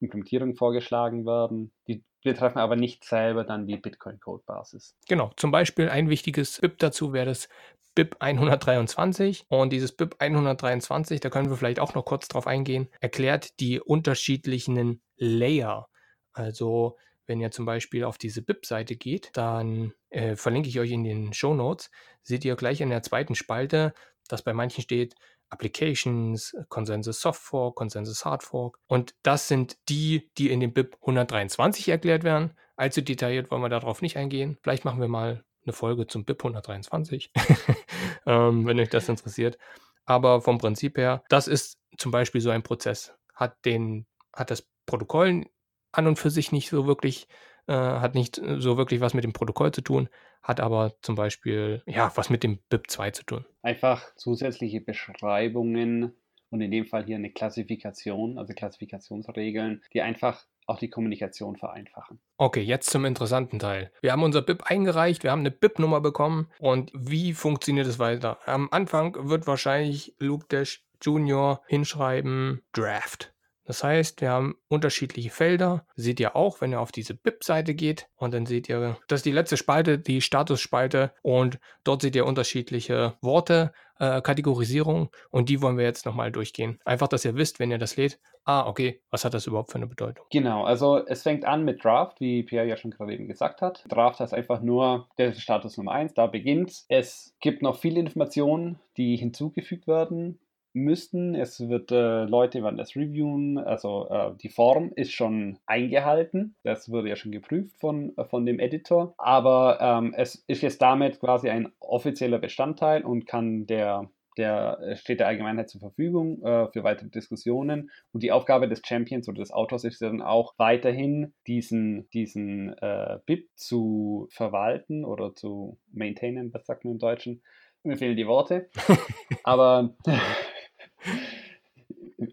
Speaker 2: Implementierungen vorgeschlagen werden. Die betreffen aber nicht selber dann die Bitcoin-Code-Basis.
Speaker 1: Genau, zum Beispiel ein wichtiges BIP dazu wäre das BIP 123. Und dieses BIP 123, da können wir vielleicht auch noch kurz drauf eingehen, erklärt die unterschiedlichen Layer also wenn ihr zum Beispiel auf diese BIP-Seite geht, dann äh, verlinke ich euch in den Show Notes, seht ihr gleich in der zweiten Spalte, dass bei manchen steht Applications, Consensus Soft Fork, Consensus Hard Fork. Und das sind die, die in dem BIP 123 erklärt werden. Allzu detailliert wollen wir darauf nicht eingehen. Vielleicht machen wir mal eine Folge zum BIP 123, (laughs) ähm, wenn euch das interessiert. Aber vom Prinzip her, das ist zum Beispiel so ein Prozess. Hat, den, hat das Protokoll an und für sich nicht so wirklich, äh, hat nicht äh, so wirklich was mit dem Protokoll zu tun, hat aber zum Beispiel, ja, was mit dem BIP2 zu tun.
Speaker 2: Einfach zusätzliche Beschreibungen und in dem Fall hier eine Klassifikation, also Klassifikationsregeln, die einfach auch die Kommunikation vereinfachen.
Speaker 1: Okay, jetzt zum interessanten Teil. Wir haben unser BIP eingereicht, wir haben eine BIP-Nummer bekommen und wie funktioniert es weiter? Am Anfang wird wahrscheinlich Luke Dash Junior hinschreiben Draft. Das heißt, wir haben unterschiedliche Felder. Seht ihr auch, wenn ihr auf diese BIP-Seite geht und dann seht ihr, das ist die letzte Spalte, die Statusspalte und dort seht ihr unterschiedliche Worte, äh, Kategorisierung und die wollen wir jetzt nochmal durchgehen. Einfach, dass ihr wisst, wenn ihr das lädt, ah, okay, was hat das überhaupt für eine Bedeutung?
Speaker 2: Genau, also es fängt an mit Draft, wie Pierre ja schon gerade eben gesagt hat. Draft heißt einfach nur der Status Nummer 1, da beginnt es. gibt noch viele Informationen, die hinzugefügt werden müssten. Es wird äh, Leute werden das reviewen, also äh, die Form ist schon eingehalten. Das wurde ja schon geprüft von, äh, von dem Editor. Aber ähm, es ist jetzt damit quasi ein offizieller Bestandteil und kann der der äh, steht der Allgemeinheit zur Verfügung äh, für weitere Diskussionen. Und die Aufgabe des Champions oder des Autors ist dann auch weiterhin diesen, diesen äh, BIP zu verwalten oder zu maintainen, was sagt man im Deutschen? Mir fehlen die Worte. (laughs) Aber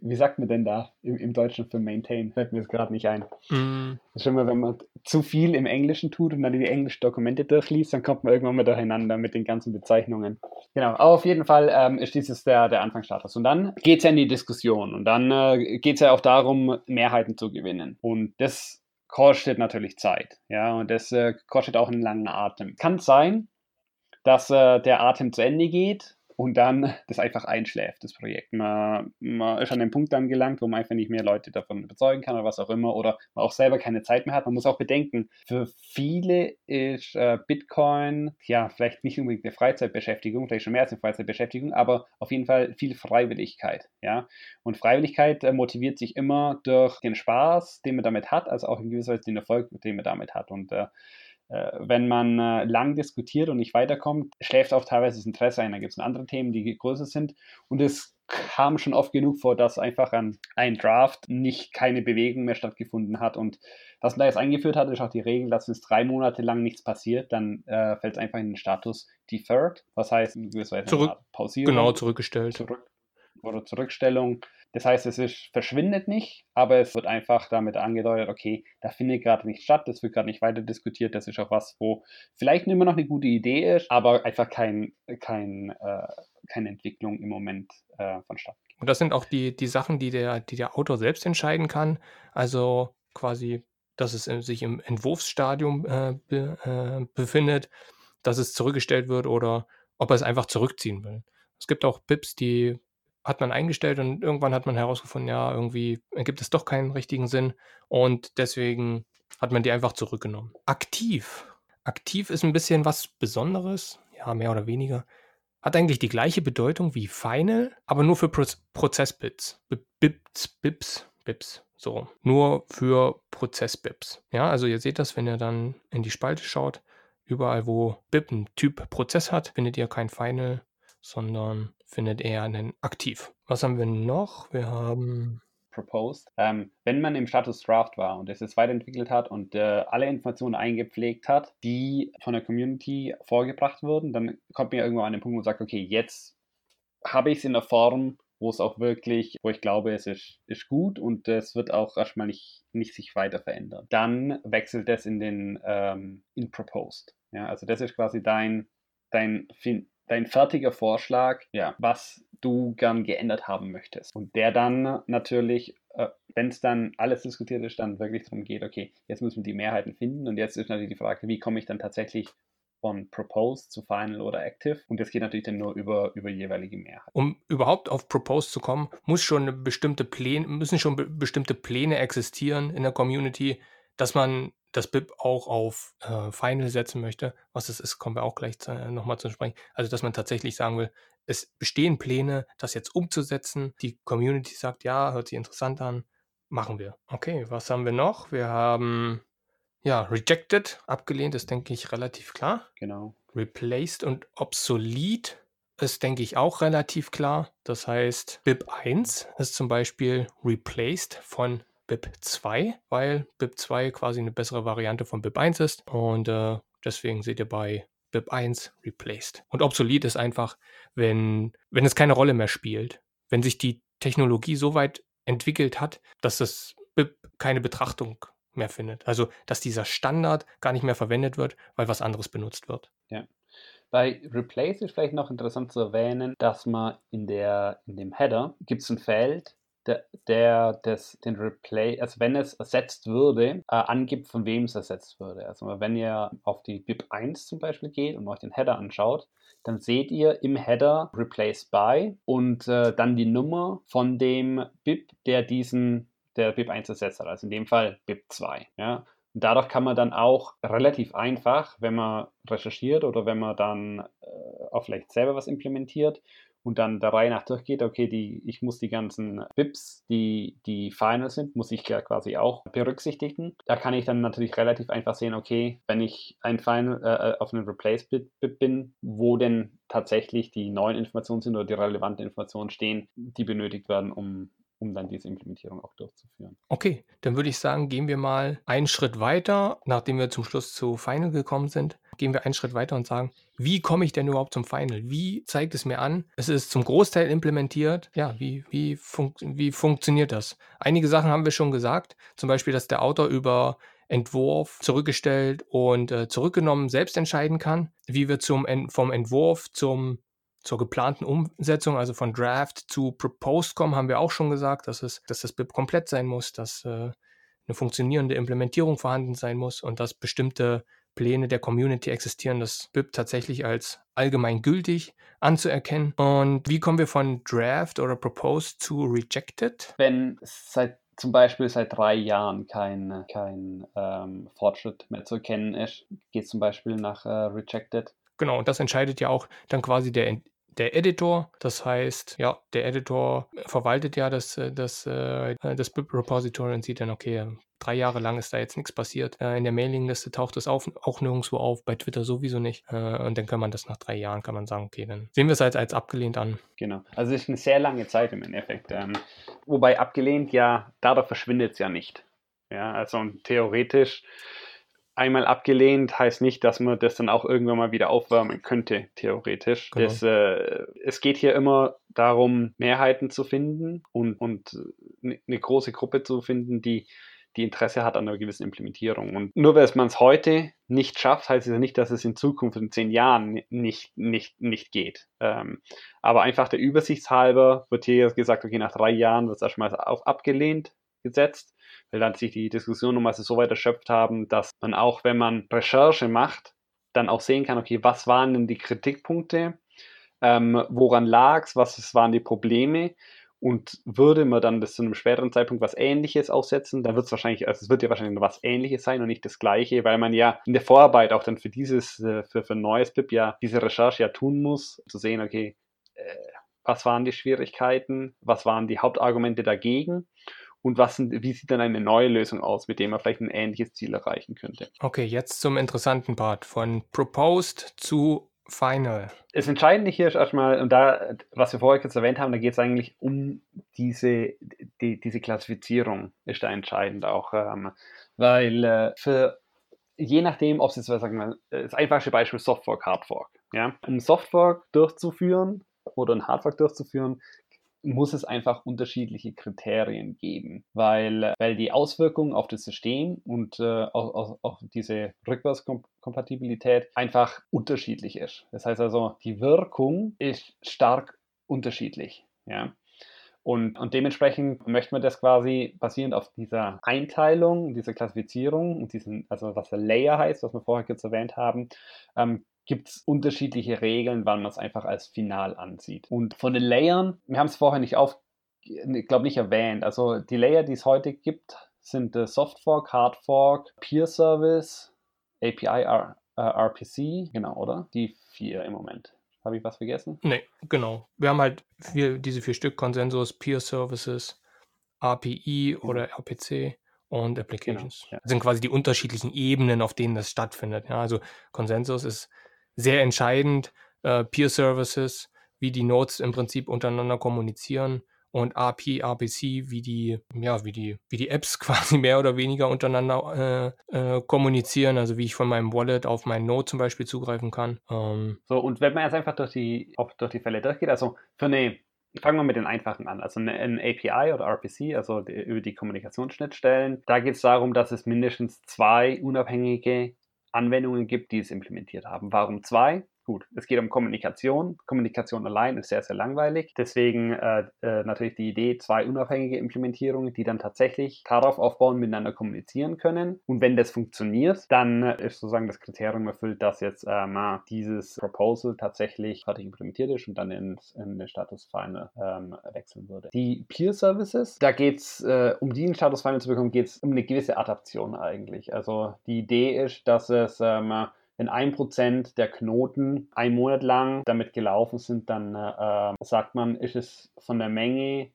Speaker 2: wie sagt man denn da im, im Deutschen für maintain? Fällt mir jetzt gerade nicht ein. Mm. Das ist schon mal, wenn man zu viel im Englischen tut und dann die englischen Dokumente durchliest, dann kommt man irgendwann mal durcheinander mit den ganzen Bezeichnungen. Genau, aber auf jeden Fall ähm, ist dieses der, der Anfangsstatus. Und dann geht es ja in die Diskussion und dann äh, geht es ja auch darum, Mehrheiten zu gewinnen. Und das kostet natürlich Zeit. Ja, und das äh, kostet auch einen langen Atem. Kann sein, dass äh, der Atem zu Ende geht und dann (laughs) das einfach einschläft, das Projekt. Man, man ist an den Punkt angelangt, wo man einfach nicht mehr Leute davon überzeugen kann oder was auch immer oder man auch selber keine Zeit mehr hat. Man muss auch bedenken, für viele ist äh, Bitcoin ja vielleicht nicht unbedingt eine Freizeitbeschäftigung, vielleicht schon mehr als eine Freizeitbeschäftigung, aber auf jeden Fall viel Freiwilligkeit. Ja? Und Freiwilligkeit äh, motiviert sich immer durch den Spaß, den man damit hat, also auch in gewisser Weise den Erfolg, den man damit hat. Und äh, wenn man äh, lang diskutiert und nicht weiterkommt, schläft auch teilweise das Interesse ein. Da gibt es andere Themen, die größer sind. Und es kam schon oft genug vor, dass einfach ein, ein Draft nicht keine Bewegung mehr stattgefunden hat. Und was man da jetzt eingeführt hat, ist auch die Regel, dass es drei Monate lang nichts passiert, dann äh, fällt es einfach in den Status deferred. Was heißt,
Speaker 1: Zurück, Pausierung. Genau, zurückgestellt.
Speaker 2: Zurück, oder Zurückstellung. Das heißt, es ist, verschwindet nicht, aber es wird einfach damit angedeutet, okay, da findet gerade nicht statt, das wird gerade nicht weiter diskutiert, das ist auch was, wo vielleicht immer noch eine gute Idee ist, aber einfach kein, kein, äh, keine Entwicklung im Moment äh, vonstatten.
Speaker 1: Und das sind auch die, die Sachen, die der, die der Autor selbst entscheiden kann. Also quasi, dass es sich im Entwurfsstadium äh, be, äh, befindet, dass es zurückgestellt wird oder ob er es einfach zurückziehen will. Es gibt auch Pips, die hat man eingestellt und irgendwann hat man herausgefunden, ja, irgendwie ergibt es doch keinen richtigen Sinn und deswegen hat man die einfach zurückgenommen. Aktiv. Aktiv ist ein bisschen was Besonderes, ja, mehr oder weniger. Hat eigentlich die gleiche Bedeutung wie Final, aber nur für Pro Prozessbits. Bips, Bips, Bips, so. Nur für Prozessbips. Ja, also ihr seht das, wenn ihr dann in die Spalte schaut. Überall, wo BIP ein Typ Prozess hat, findet ihr kein Final, sondern findet eher einen aktiv. Was haben wir noch? Wir haben
Speaker 2: proposed. Ähm, wenn man im Status Draft war und es jetzt weiterentwickelt hat und äh, alle Informationen eingepflegt hat, die von der Community vorgebracht wurden, dann kommt man ja irgendwann an den Punkt, man sagt, okay, jetzt habe ich es in der Form, wo es auch wirklich, wo ich glaube, es ist, ist gut und es wird auch erstmal nicht, nicht sich weiter verändern. Dann wechselt es in den ähm, in Proposed. Ja, also das ist quasi dein, dein dein fertiger Vorschlag, ja, was du gern geändert haben möchtest. Und der dann natürlich, äh, wenn es dann alles diskutiert ist, dann wirklich darum geht, okay, jetzt müssen wir die Mehrheiten finden und jetzt ist natürlich die Frage, wie komme ich dann tatsächlich von Proposed zu Final oder Active. Und das geht natürlich dann nur über, über jeweilige Mehrheit.
Speaker 1: Um überhaupt auf Proposed zu kommen, muss schon bestimmte Pläne, müssen schon be bestimmte Pläne existieren in der Community, dass man das BIP auch auf äh, Final setzen möchte. Was das ist, kommen wir auch gleich äh, nochmal zu sprechen. Also, dass man tatsächlich sagen will, es bestehen Pläne, das jetzt umzusetzen. Die Community sagt, ja, hört sich interessant an, machen wir. Okay, was haben wir noch? Wir haben, ja, rejected, abgelehnt, ist, denke ich, relativ klar.
Speaker 2: Genau.
Speaker 1: Replaced und obsolete ist, denke ich, auch relativ klar. Das heißt, BIP 1 ist zum Beispiel replaced von BIP 2, weil BIP 2 quasi eine bessere Variante von BIP 1 ist. Und äh, deswegen seht ihr bei BIP 1 replaced. Und obsolet ist einfach, wenn, wenn es keine Rolle mehr spielt, wenn sich die Technologie so weit entwickelt hat, dass das BIP keine Betrachtung mehr findet. Also, dass dieser Standard gar nicht mehr verwendet wird, weil was anderes benutzt wird.
Speaker 2: Ja. Bei Replace ist vielleicht noch interessant zu erwähnen, dass man in, der, in dem Header gibt es ein Feld, der, der das, den Replay, also wenn es ersetzt würde, äh, angibt, von wem es ersetzt würde. Also wenn ihr auf die BIP 1 zum Beispiel geht und euch den Header anschaut, dann seht ihr im Header Replace by und äh, dann die Nummer von dem BIP, der diesen der BIP 1 ersetzt hat, also in dem Fall BIP 2. Ja? Und dadurch kann man dann auch relativ einfach, wenn man recherchiert oder wenn man dann äh, auch vielleicht selber was implementiert und dann der Reihe nach durchgeht, okay, die, ich muss die ganzen BIPs, die, die final sind, muss ich ja quasi auch berücksichtigen. Da kann ich dann natürlich relativ einfach sehen, okay, wenn ich ein Final äh, äh auf einem Replace-BIP bin, wo denn tatsächlich die neuen Informationen sind oder die relevanten Informationen stehen, die benötigt werden, um um dann diese Implementierung auch durchzuführen.
Speaker 1: Okay, dann würde ich sagen, gehen wir mal einen Schritt weiter, nachdem wir zum Schluss zu Final gekommen sind, gehen wir einen Schritt weiter und sagen, wie komme ich denn überhaupt zum Final? Wie zeigt es mir an? Es ist zum Großteil implementiert. Ja, wie, wie, fun wie funktioniert das? Einige Sachen haben wir schon gesagt, zum Beispiel, dass der Autor über Entwurf zurückgestellt und äh, zurückgenommen selbst entscheiden kann, wie wir zum, vom Entwurf zum zur geplanten Umsetzung, also von Draft zu Proposed kommen, haben wir auch schon gesagt, dass, es, dass das BIP komplett sein muss, dass äh, eine funktionierende Implementierung vorhanden sein muss und dass bestimmte Pläne der Community existieren, das BIP tatsächlich als allgemein gültig anzuerkennen. Und wie kommen wir von Draft oder Proposed zu Rejected?
Speaker 2: Wenn seit zum Beispiel seit drei Jahren kein, kein ähm, Fortschritt mehr zu erkennen ist, geht zum Beispiel nach äh, Rejected.
Speaker 1: Genau, und das entscheidet ja auch dann quasi der der Editor. Das heißt, ja, der Editor verwaltet ja das, äh, das, äh, das BIP-Repository und sieht dann, okay, drei Jahre lang ist da jetzt nichts passiert. Äh, in der Mailingliste taucht das auch nirgendwo auf, bei Twitter sowieso nicht. Und dann kann man das nach drei Jahren, kann man sagen, okay, dann sehen wir es als, als abgelehnt an.
Speaker 2: Genau. Also es ist eine sehr lange Zeit im Endeffekt. Ähm, wobei abgelehnt ja, dadurch verschwindet es ja nicht. Ja, also theoretisch einmal abgelehnt heißt nicht, dass man das dann auch irgendwann mal wieder aufwärmen könnte, theoretisch. Genau. Das, äh, es geht hier immer darum, Mehrheiten zu finden und, und eine große Gruppe zu finden, die, die Interesse hat an einer gewissen Implementierung. Und nur weil man es heute nicht schafft, heißt es ja nicht, dass es in Zukunft in zehn Jahren nicht, nicht, nicht geht. Ähm, aber einfach der Übersichtshalber wird hier gesagt, okay, nach drei Jahren wird es erstmal auf abgelehnt gesetzt weil dann sich die Diskussion nochmal so weit erschöpft haben, dass man auch, wenn man Recherche macht, dann auch sehen kann, okay, was waren denn die Kritikpunkte, ähm, woran lag es, was waren die Probleme? Und würde man dann das zu einem späteren Zeitpunkt was Ähnliches aussetzen, dann wird es wahrscheinlich, also es wird ja wahrscheinlich was Ähnliches sein und nicht das Gleiche, weil man ja in der Vorarbeit auch dann für dieses, äh, für, für ein neues BIP ja diese Recherche ja tun muss, zu sehen, okay, äh, was waren die Schwierigkeiten, was waren die Hauptargumente dagegen und was, wie sieht dann eine neue Lösung aus, mit der man vielleicht ein ähnliches Ziel erreichen könnte.
Speaker 1: Okay, jetzt zum interessanten Part von Proposed zu Final.
Speaker 2: Das Entscheidende hier ist erstmal, und da, was wir vorher kurz erwähnt haben, da geht es eigentlich um diese, die, diese Klassifizierung, ist da entscheidend auch. Ähm, weil äh, für je nachdem, ob es jetzt, sagen wir, das einfachste Beispiel Softfork, Hardfork. Ja? Um Softfork durchzuführen oder ein Hardfork durchzuführen, muss es einfach unterschiedliche Kriterien geben, weil, weil die Auswirkungen auf das System und äh, auch, auch, diese Rückwärtskompatibilität einfach unterschiedlich ist. Das heißt also, die Wirkung ist stark unterschiedlich. Ja? Und, und dementsprechend möchte man das quasi basierend auf dieser Einteilung, dieser Klassifizierung und diesen, also was der Layer heißt, was wir vorher kurz erwähnt haben, ähm, gibt es unterschiedliche Regeln, wann man es einfach als final ansieht. Und von den Layern, wir haben es vorher nicht auf, ich glaube nicht erwähnt, also die Layer, die es heute gibt, sind äh, Softfork, Hardfork, Peer Service, API, R, äh, RPC, genau, oder? Die vier im Moment. Habe ich was vergessen?
Speaker 1: Nee, genau. Wir haben halt vier, diese vier Stück Konsensus, Peer Services, API mhm. oder RPC und Applications. Genau, ja. Das sind quasi die unterschiedlichen Ebenen, auf denen das stattfindet. Ja, also Konsensus ist sehr entscheidend. Äh, Peer Services, wie die Nodes im Prinzip untereinander kommunizieren und API, RPC, wie die, ja, wie die, wie die Apps (laughs) quasi mehr oder weniger untereinander äh, äh, kommunizieren, also wie ich von meinem Wallet auf meinen Node zum Beispiel zugreifen kann.
Speaker 2: Ähm. So, und wenn man jetzt einfach durch die, auf, durch die Fälle durchgeht, also für eine, fangen wir mit den einfachen an, also ein API oder RPC, also über die Kommunikationsschnittstellen, da geht es darum, dass es mindestens zwei unabhängige Anwendungen gibt, die es implementiert haben. Warum zwei? Gut, es geht um Kommunikation. Kommunikation allein ist sehr, sehr langweilig. Deswegen äh, äh, natürlich die Idee, zwei unabhängige Implementierungen, die dann tatsächlich darauf aufbauen, miteinander kommunizieren können. Und wenn das funktioniert, dann ist sozusagen das Kriterium erfüllt, dass jetzt ähm, dieses Proposal tatsächlich fertig implementiert ist und dann in, in den Status Final ähm, wechseln würde. Die Peer Services, da geht es, äh, um die in Status Final zu bekommen, geht es um eine gewisse Adaption eigentlich. Also die Idee ist, dass es ähm, wenn ein Prozent der Knoten einen Monat lang damit gelaufen sind, dann äh, sagt man, ist es von der Menge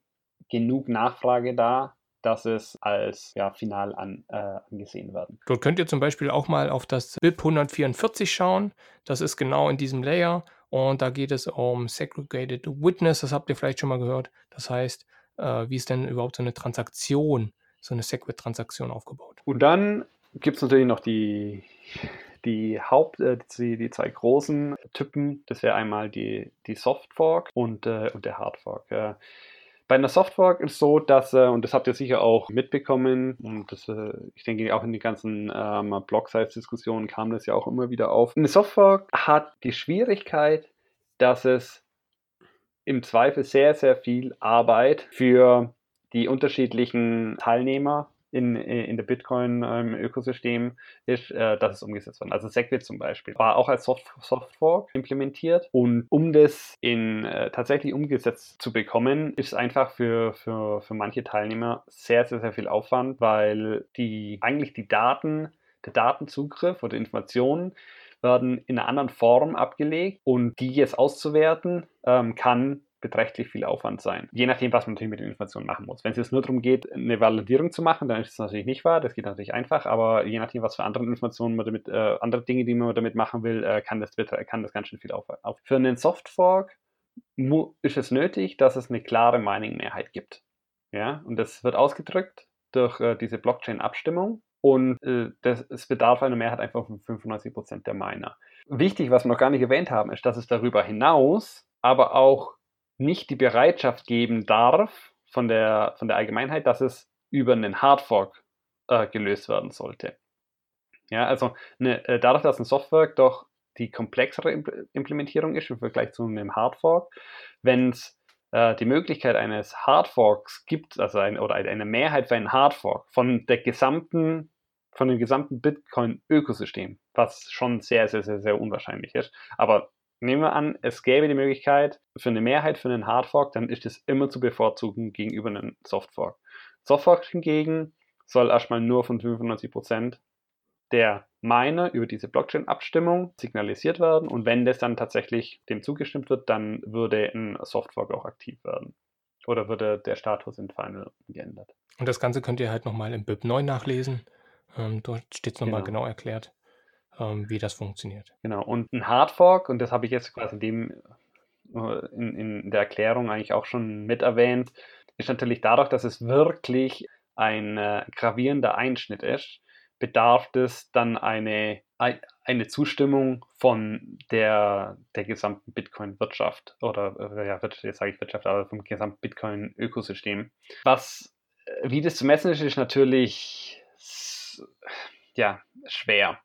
Speaker 2: genug Nachfrage da, dass es als ja, final an, äh, angesehen werden.
Speaker 1: Dort könnt ihr zum Beispiel auch mal auf das BIP 144 schauen. Das ist genau in diesem Layer und da geht es um Segregated Witness. Das habt ihr vielleicht schon mal gehört. Das heißt, äh, wie ist denn überhaupt so eine Transaktion, so eine Segwit-Transaktion aufgebaut?
Speaker 2: Und dann gibt es natürlich noch die die Haupt, äh, die, die zwei großen Typen, das wäre einmal die, die Soft Fork und, äh, und der Hard Fork. Äh, bei einer Softfork ist es so, dass, äh, und das habt ihr sicher auch mitbekommen, und das, äh, ich denke auch in den ganzen ähm, Blog-Size-Diskussionen kam das ja auch immer wieder auf. Eine Softfork hat die Schwierigkeit, dass es im Zweifel sehr, sehr viel Arbeit für die unterschiedlichen Teilnehmer in, in der Bitcoin-Ökosystem ähm, ist, äh, dass es umgesetzt wird. Also Segwit zum Beispiel war auch als Soft Softfork implementiert und um das in äh, tatsächlich umgesetzt zu bekommen, ist einfach für, für, für manche Teilnehmer sehr, sehr, sehr viel Aufwand, weil die eigentlich die Daten, der Datenzugriff oder Informationen werden in einer anderen Form abgelegt und die jetzt auszuwerten ähm, kann beträchtlich viel Aufwand sein. Je nachdem, was man natürlich mit den Informationen machen muss. Wenn es jetzt nur darum geht, eine Validierung zu machen, dann ist es natürlich nicht wahr. Das geht natürlich einfach, aber je nachdem, was für andere Informationen man damit, äh, andere Dinge, die man damit machen will, äh, kann, das, kann das ganz schön viel Aufwand. Auf. Für einen Softfork ist es nötig, dass es eine klare Mining-Mehrheit gibt. Ja, und das wird ausgedrückt durch äh, diese Blockchain-Abstimmung. Und äh, das, es bedarf einer Mehrheit einfach von 95% der Miner. Wichtig, was wir noch gar nicht erwähnt haben, ist, dass es darüber hinaus aber auch nicht die Bereitschaft geben darf von der, von der Allgemeinheit, dass es über einen Hardfork äh, gelöst werden sollte. Ja, also eine, äh, dadurch, dass ein Software doch die komplexere Implementierung ist im Vergleich zu einem Hardfork, wenn es äh, die Möglichkeit eines Hardforks gibt, also ein, oder eine Mehrheit für einen Hardfork von der gesamten, von dem gesamten Bitcoin-Ökosystem, was schon sehr, sehr, sehr, sehr unwahrscheinlich ist. Aber nehmen wir an, es gäbe die Möglichkeit für eine Mehrheit für einen Hardfork, dann ist es immer zu bevorzugen gegenüber einem Softfork. Softfork hingegen soll erstmal nur von 95% der Miner über diese Blockchain-Abstimmung signalisiert werden und wenn das dann tatsächlich dem zugestimmt wird, dann würde ein Softfork auch aktiv werden. Oder würde der Status in Final geändert.
Speaker 1: Und das Ganze könnt ihr halt nochmal im BIP 9 nachlesen. Ähm, dort steht es nochmal genau. genau erklärt wie das funktioniert.
Speaker 2: Genau, und ein Hardfork, und das habe ich jetzt quasi dem, äh, in, in der Erklärung eigentlich auch schon mit erwähnt, ist natürlich dadurch, dass es wirklich ein äh, gravierender Einschnitt ist, bedarf es dann eine, eine Zustimmung von der, der gesamten Bitcoin-Wirtschaft oder äh, ja, jetzt sage ich Wirtschaft, aber vom gesamten Bitcoin-Ökosystem. Was, wie das zu messen ist, ist natürlich ja, schwer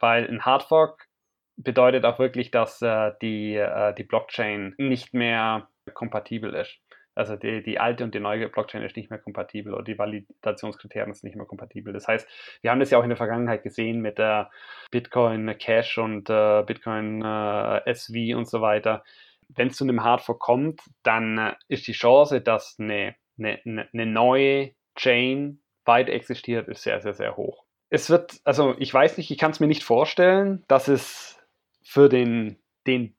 Speaker 2: weil ein Hardfork bedeutet auch wirklich, dass äh, die, äh, die Blockchain nicht mehr kompatibel ist. Also die, die alte und die neue Blockchain ist nicht mehr kompatibel oder die Validationskriterien sind nicht mehr kompatibel. Das heißt, wir haben das ja auch in der Vergangenheit gesehen mit der Bitcoin Cash und äh, Bitcoin äh, SV und so weiter. Wenn es zu einem Hardfork kommt, dann äh, ist die Chance, dass eine, eine, eine neue Chain weit existiert, ist sehr, sehr, sehr hoch es wird, also ich weiß nicht, ich kann es mir nicht vorstellen, dass es für den, den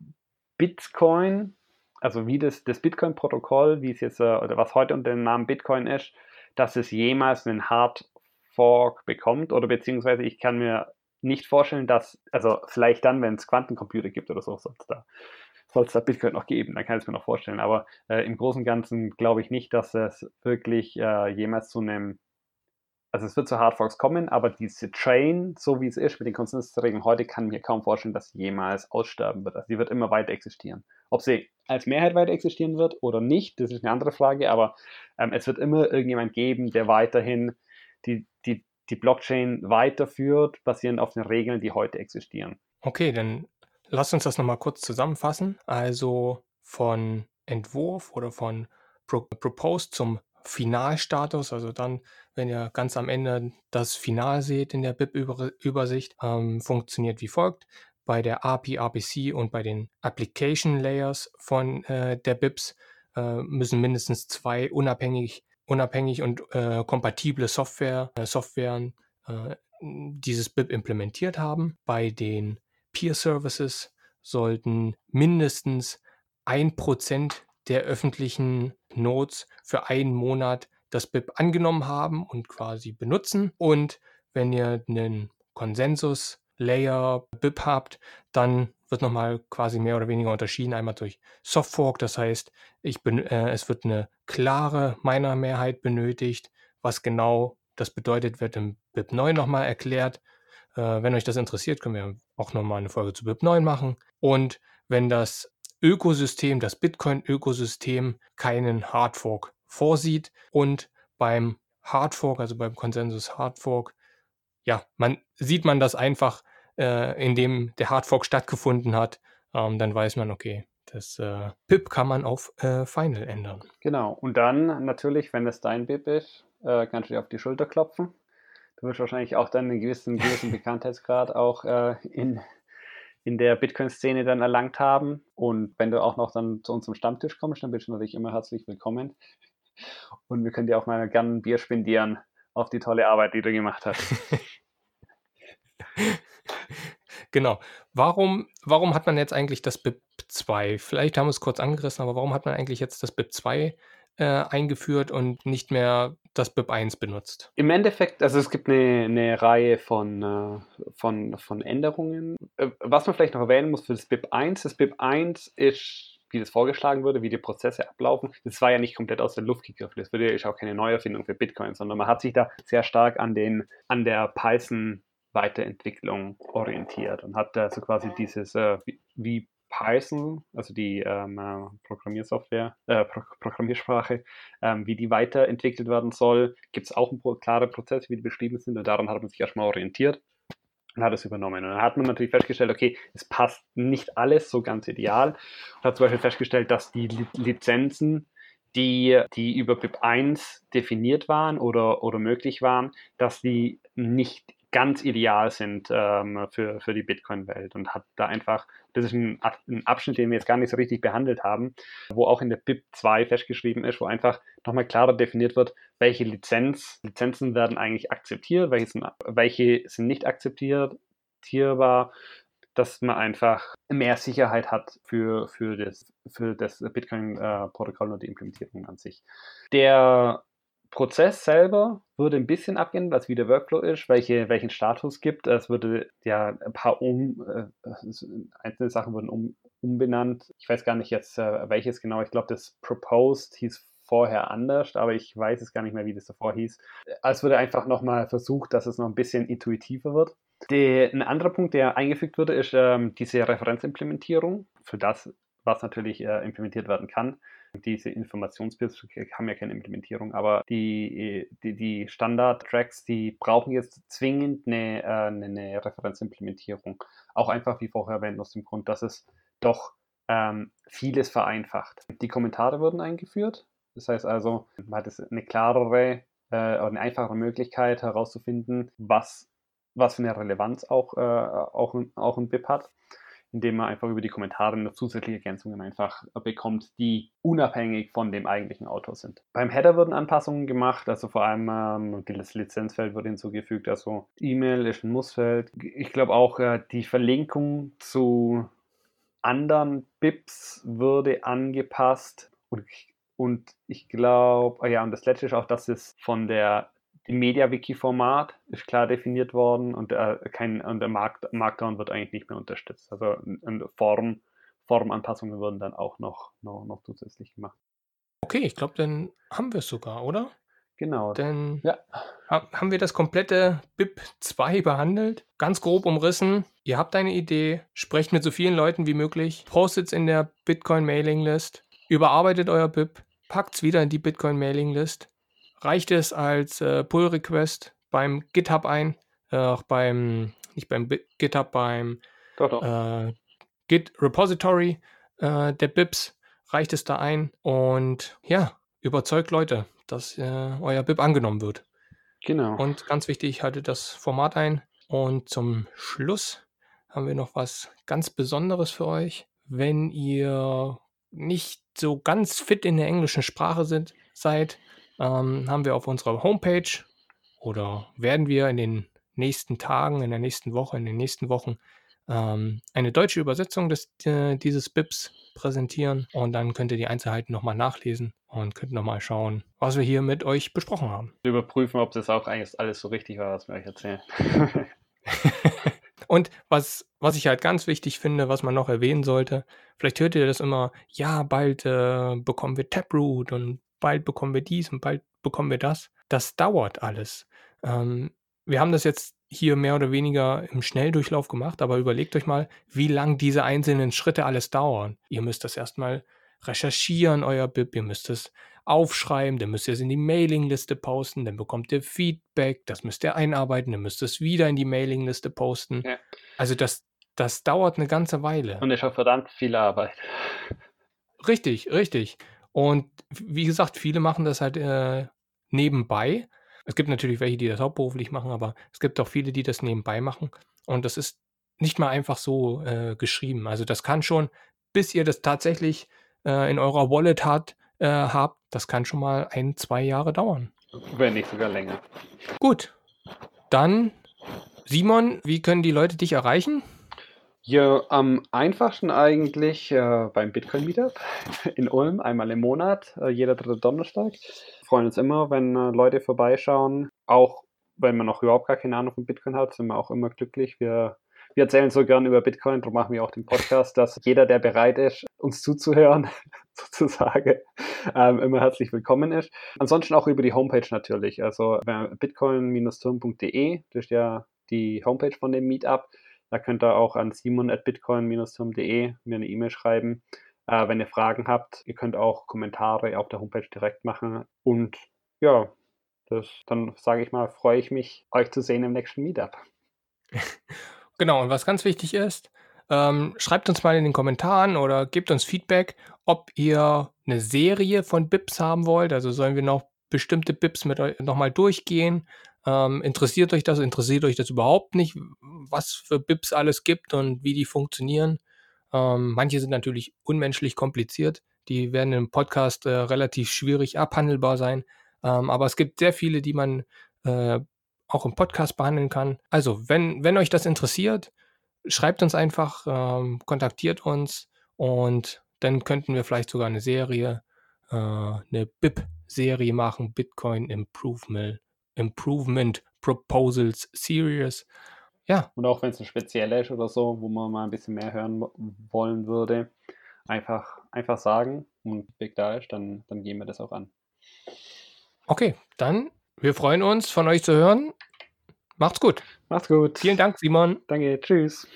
Speaker 2: Bitcoin, also wie das, das Bitcoin-Protokoll, wie es jetzt, äh, oder was heute unter dem Namen Bitcoin ist, dass es jemals einen Hard Fork bekommt, oder beziehungsweise ich kann mir nicht vorstellen, dass, also vielleicht dann, wenn es Quantencomputer gibt oder so, soll es da, da Bitcoin noch geben, dann kann ich es mir noch vorstellen. Aber äh, im Großen und Ganzen glaube ich nicht, dass es wirklich äh, jemals zu einem also es wird zu Hardforks kommen, aber diese Chain, so wie es ist mit den Konsensregeln heute, kann mir kaum vorstellen, dass sie jemals aussterben wird. Also sie wird immer weiter existieren. Ob sie als Mehrheit weiter existieren wird oder nicht, das ist eine andere Frage, aber ähm, es wird immer irgendjemand geben, der weiterhin die, die, die Blockchain weiterführt, basierend auf den Regeln, die heute existieren.
Speaker 1: Okay, dann lass uns das nochmal kurz zusammenfassen. Also von Entwurf oder von Pro Proposed zum Finalstatus, also dann, wenn ihr ganz am Ende das Final seht in der BIP-Übersicht, ähm, funktioniert wie folgt. Bei der API, RPC und bei den Application Layers von äh, der BIPs äh, müssen mindestens zwei unabhängig, unabhängig und äh, kompatible Software, äh, Softwaren äh, dieses BIP implementiert haben. Bei den Peer Services sollten mindestens ein Prozent der öffentlichen Nodes für einen Monat das BIP angenommen haben und quasi benutzen. Und wenn ihr einen Konsensus-Layer BIP habt, dann wird nochmal quasi mehr oder weniger unterschieden. Einmal durch Softfork, das heißt, ich bin, äh, es wird eine klare Miner-Mehrheit benötigt. Was genau das bedeutet, wird im BIP 9 nochmal erklärt. Äh, wenn euch das interessiert, können wir auch nochmal eine Folge zu BIP 9 machen. Und wenn das Ökosystem, das Bitcoin-Ökosystem keinen Hardfork vorsieht und beim Hardfork, also beim Konsensus Hardfork, ja, man sieht man das einfach, äh, indem der Hardfork stattgefunden hat, ähm, dann weiß man, okay, das äh, PIP kann man auf äh, Final ändern.
Speaker 2: Genau. Und dann natürlich, wenn es dein BIP ist, äh, kannst du dir auf die Schulter klopfen. Du wirst wahrscheinlich auch dann einen gewissen, gewissen (laughs) Bekanntheitsgrad auch äh, in in der Bitcoin-Szene dann erlangt haben. Und wenn du auch noch dann zu unserem Stammtisch kommst, dann bist du natürlich immer herzlich willkommen. Und wir können dir auch mal gerne ein Bier spendieren auf die tolle Arbeit, die du gemacht hast. (laughs)
Speaker 1: genau. Warum, warum hat man jetzt eigentlich das BIP 2? Vielleicht haben wir es kurz angerissen, aber warum hat man eigentlich jetzt das BIP 2 äh, eingeführt und nicht mehr das BIP 1 benutzt?
Speaker 2: Im Endeffekt, also es gibt eine, eine Reihe von, äh, von, von Änderungen. Äh, was man vielleicht noch erwähnen muss für das BIP 1, das BIP 1 ist wie das vorgeschlagen wurde, wie die Prozesse ablaufen, das war ja nicht komplett aus der Luft gegriffen. Das ja auch keine Neuerfindung für Bitcoin, sondern man hat sich da sehr stark an, den, an der Python Weiterentwicklung orientiert und hat also quasi dieses, äh, wie, wie Python, also die ähm, äh, Programmiersoftware, äh, Pro Programmiersprache, ähm, wie die weiterentwickelt werden soll, gibt es auch klare Prozess, wie die beschrieben sind und daran hat man sich erstmal orientiert und hat es übernommen. Und dann hat man natürlich festgestellt, okay, es passt nicht alles so ganz ideal und hat zum Beispiel festgestellt, dass die Lizenzen die, die über BIP 1 definiert waren oder, oder möglich waren, dass die nicht ganz ideal sind ähm, für, für die Bitcoin-Welt und hat da einfach, das ist ein, ein, Abschnitt, den wir jetzt gar nicht so richtig behandelt haben, wo auch in der BIP 2 festgeschrieben ist, wo einfach nochmal klarer definiert wird, welche Lizenz, Lizenzen werden eigentlich akzeptiert, welche sind, welche sind nicht akzeptierbar, dass man einfach mehr Sicherheit hat für, für das, für das Bitcoin-Protokoll äh, und die Implementierung an sich. Der Prozess selber würde ein bisschen abgehen, was wie der Workflow ist, welche, welchen Status gibt. Es würde ja ein paar um, äh, einzelne Sachen wurden um, umbenannt. Ich weiß gar nicht jetzt, äh, welches genau. Ich glaube, das Proposed hieß vorher anders, aber ich weiß es gar nicht mehr, wie das davor hieß. Es wurde einfach nochmal versucht, dass es noch ein bisschen intuitiver wird. Die, ein anderer Punkt, der eingefügt wurde, ist ähm, diese Referenzimplementierung für das, was natürlich äh, implementiert werden kann. Diese Informationsbits haben ja keine Implementierung, aber die, die, die Standard-Tracks, die brauchen jetzt zwingend eine, äh, eine Referenzimplementierung. Auch einfach wie vorher erwähnt, aus dem Grund, dass es doch ähm, vieles vereinfacht. Die Kommentare wurden eingeführt. Das heißt also, man hat eine klarere äh, oder eine einfachere Möglichkeit herauszufinden, was, was für eine Relevanz auch, äh, auch, auch ein BIP hat indem man einfach über die Kommentare noch zusätzliche Ergänzungen einfach bekommt, die unabhängig von dem eigentlichen Autor sind. Beim Header wurden Anpassungen gemacht, also vor allem ähm, das Lizenzfeld wurde hinzugefügt, also E-Mail ist ein Mussfeld. Ich glaube auch äh, die Verlinkung zu anderen BIPs würde angepasst und und ich glaube, ah ja, und das letzte ist auch, dass es von der im MediaWiki-Format ist klar definiert worden und, äh, kein, und der Markt, Markdown wird eigentlich nicht mehr unterstützt. Also Form, Formanpassungen wurden dann auch noch, noch, noch zusätzlich gemacht.
Speaker 1: Okay, ich glaube, dann haben wir es sogar, oder?
Speaker 2: Genau.
Speaker 1: Dann ja. haben wir das komplette BIP 2 behandelt, ganz grob umrissen. Ihr habt eine Idee, sprecht mit so vielen Leuten wie möglich, postet es in der Bitcoin Mailing List, überarbeitet euer BIP, packt es wieder in die Bitcoin Mailing List reicht es als äh, Pull-Request beim GitHub ein, äh, auch beim, nicht beim GitHub, beim
Speaker 2: doch, doch. Äh,
Speaker 1: Git Repository äh, der BIPs, reicht es da ein und ja, überzeugt Leute, dass äh, euer BIP angenommen wird.
Speaker 2: Genau.
Speaker 1: Und ganz wichtig, haltet das Format ein. Und zum Schluss haben wir noch was ganz Besonderes für euch. Wenn ihr nicht so ganz fit in der englischen Sprache sind, seid, ähm, haben wir auf unserer Homepage oder werden wir in den nächsten Tagen, in der nächsten Woche, in den nächsten Wochen ähm, eine deutsche Übersetzung des, äh, dieses BIPs präsentieren und dann könnt ihr die Einzelheiten nochmal nachlesen und könnt nochmal schauen, was wir hier mit euch besprochen haben.
Speaker 2: Überprüfen, ob das auch eigentlich alles so richtig war, was wir euch erzählen. (laughs) (laughs)
Speaker 1: und was, was ich halt ganz wichtig finde, was man noch erwähnen sollte, vielleicht hört ihr das immer, ja, bald äh, bekommen wir Taproot und bald bekommen wir dies und bald bekommen wir das. Das dauert alles. Ähm, wir haben das jetzt hier mehr oder weniger im Schnelldurchlauf gemacht, aber überlegt euch mal, wie lang diese einzelnen Schritte alles dauern. Ihr müsst das erstmal recherchieren, euer BIP, ihr müsst es aufschreiben, dann müsst ihr es in die Mailingliste posten, dann bekommt ihr Feedback, das müsst ihr einarbeiten, dann müsst ihr es wieder in die Mailingliste posten. Ja. Also das, das dauert eine ganze Weile.
Speaker 2: Und ist auch verdammt viel Arbeit.
Speaker 1: Richtig, richtig. Und wie gesagt, viele machen das halt äh, nebenbei. Es gibt natürlich welche, die das hauptberuflich machen, aber es gibt auch viele, die das nebenbei machen. Und das ist nicht mal einfach so äh, geschrieben. Also das kann schon, bis ihr das tatsächlich äh, in eurer Wallet hat, äh, habt, das kann schon mal ein, zwei Jahre dauern.
Speaker 2: Wenn nicht sogar länger.
Speaker 1: Gut. Dann, Simon, wie können die Leute dich erreichen?
Speaker 2: Ja, am einfachsten eigentlich äh, beim Bitcoin Meetup (laughs) in Ulm, einmal im Monat, äh, jeder dritte Donnerstag. Wir freuen uns immer, wenn äh, Leute vorbeischauen. Auch wenn man noch überhaupt gar keine Ahnung von Bitcoin hat, sind wir auch immer glücklich. Wir, wir erzählen so gern über Bitcoin, darum machen wir auch den Podcast, dass jeder, der bereit ist, uns zuzuhören, (laughs) sozusagen, ähm, immer herzlich willkommen ist. Ansonsten auch über die Homepage natürlich. Also bitcoin-turm.de, das ist ja die Homepage von dem Meetup. Da könnt ihr auch an simon.bitcoin-turm.de mir eine E-Mail schreiben, äh, wenn ihr Fragen habt. Ihr könnt auch Kommentare auf der Homepage direkt machen. Und ja, das, dann sage ich mal, freue ich mich, euch zu sehen im nächsten Meetup. (laughs)
Speaker 1: Genau, und was ganz wichtig ist, ähm, schreibt uns mal in den Kommentaren oder gebt uns Feedback, ob ihr eine Serie von BIPs haben wollt. Also sollen wir noch bestimmte BIPs mit euch nochmal durchgehen ähm, interessiert euch das? Interessiert euch das überhaupt nicht, was für BIPs alles gibt und wie die funktionieren? Ähm, manche sind natürlich unmenschlich kompliziert. Die werden im Podcast äh, relativ schwierig abhandelbar sein. Ähm, aber es gibt sehr viele, die man äh, auch im Podcast behandeln kann. Also, wenn, wenn euch das interessiert, schreibt uns einfach, ähm, kontaktiert uns und dann könnten wir vielleicht sogar eine Serie, äh, eine BIP-Serie machen, Bitcoin Improvement Improvement Proposals Series. Ja.
Speaker 2: Und auch wenn es ein spezieller ist oder so, wo man mal ein bisschen mehr hören wollen würde, einfach, einfach sagen und Big da ist, dann, dann gehen wir das auch an.
Speaker 1: Okay, dann wir freuen uns, von euch zu hören. Macht's gut.
Speaker 2: Macht's gut.
Speaker 1: Vielen Dank, Simon.
Speaker 2: Danke, tschüss.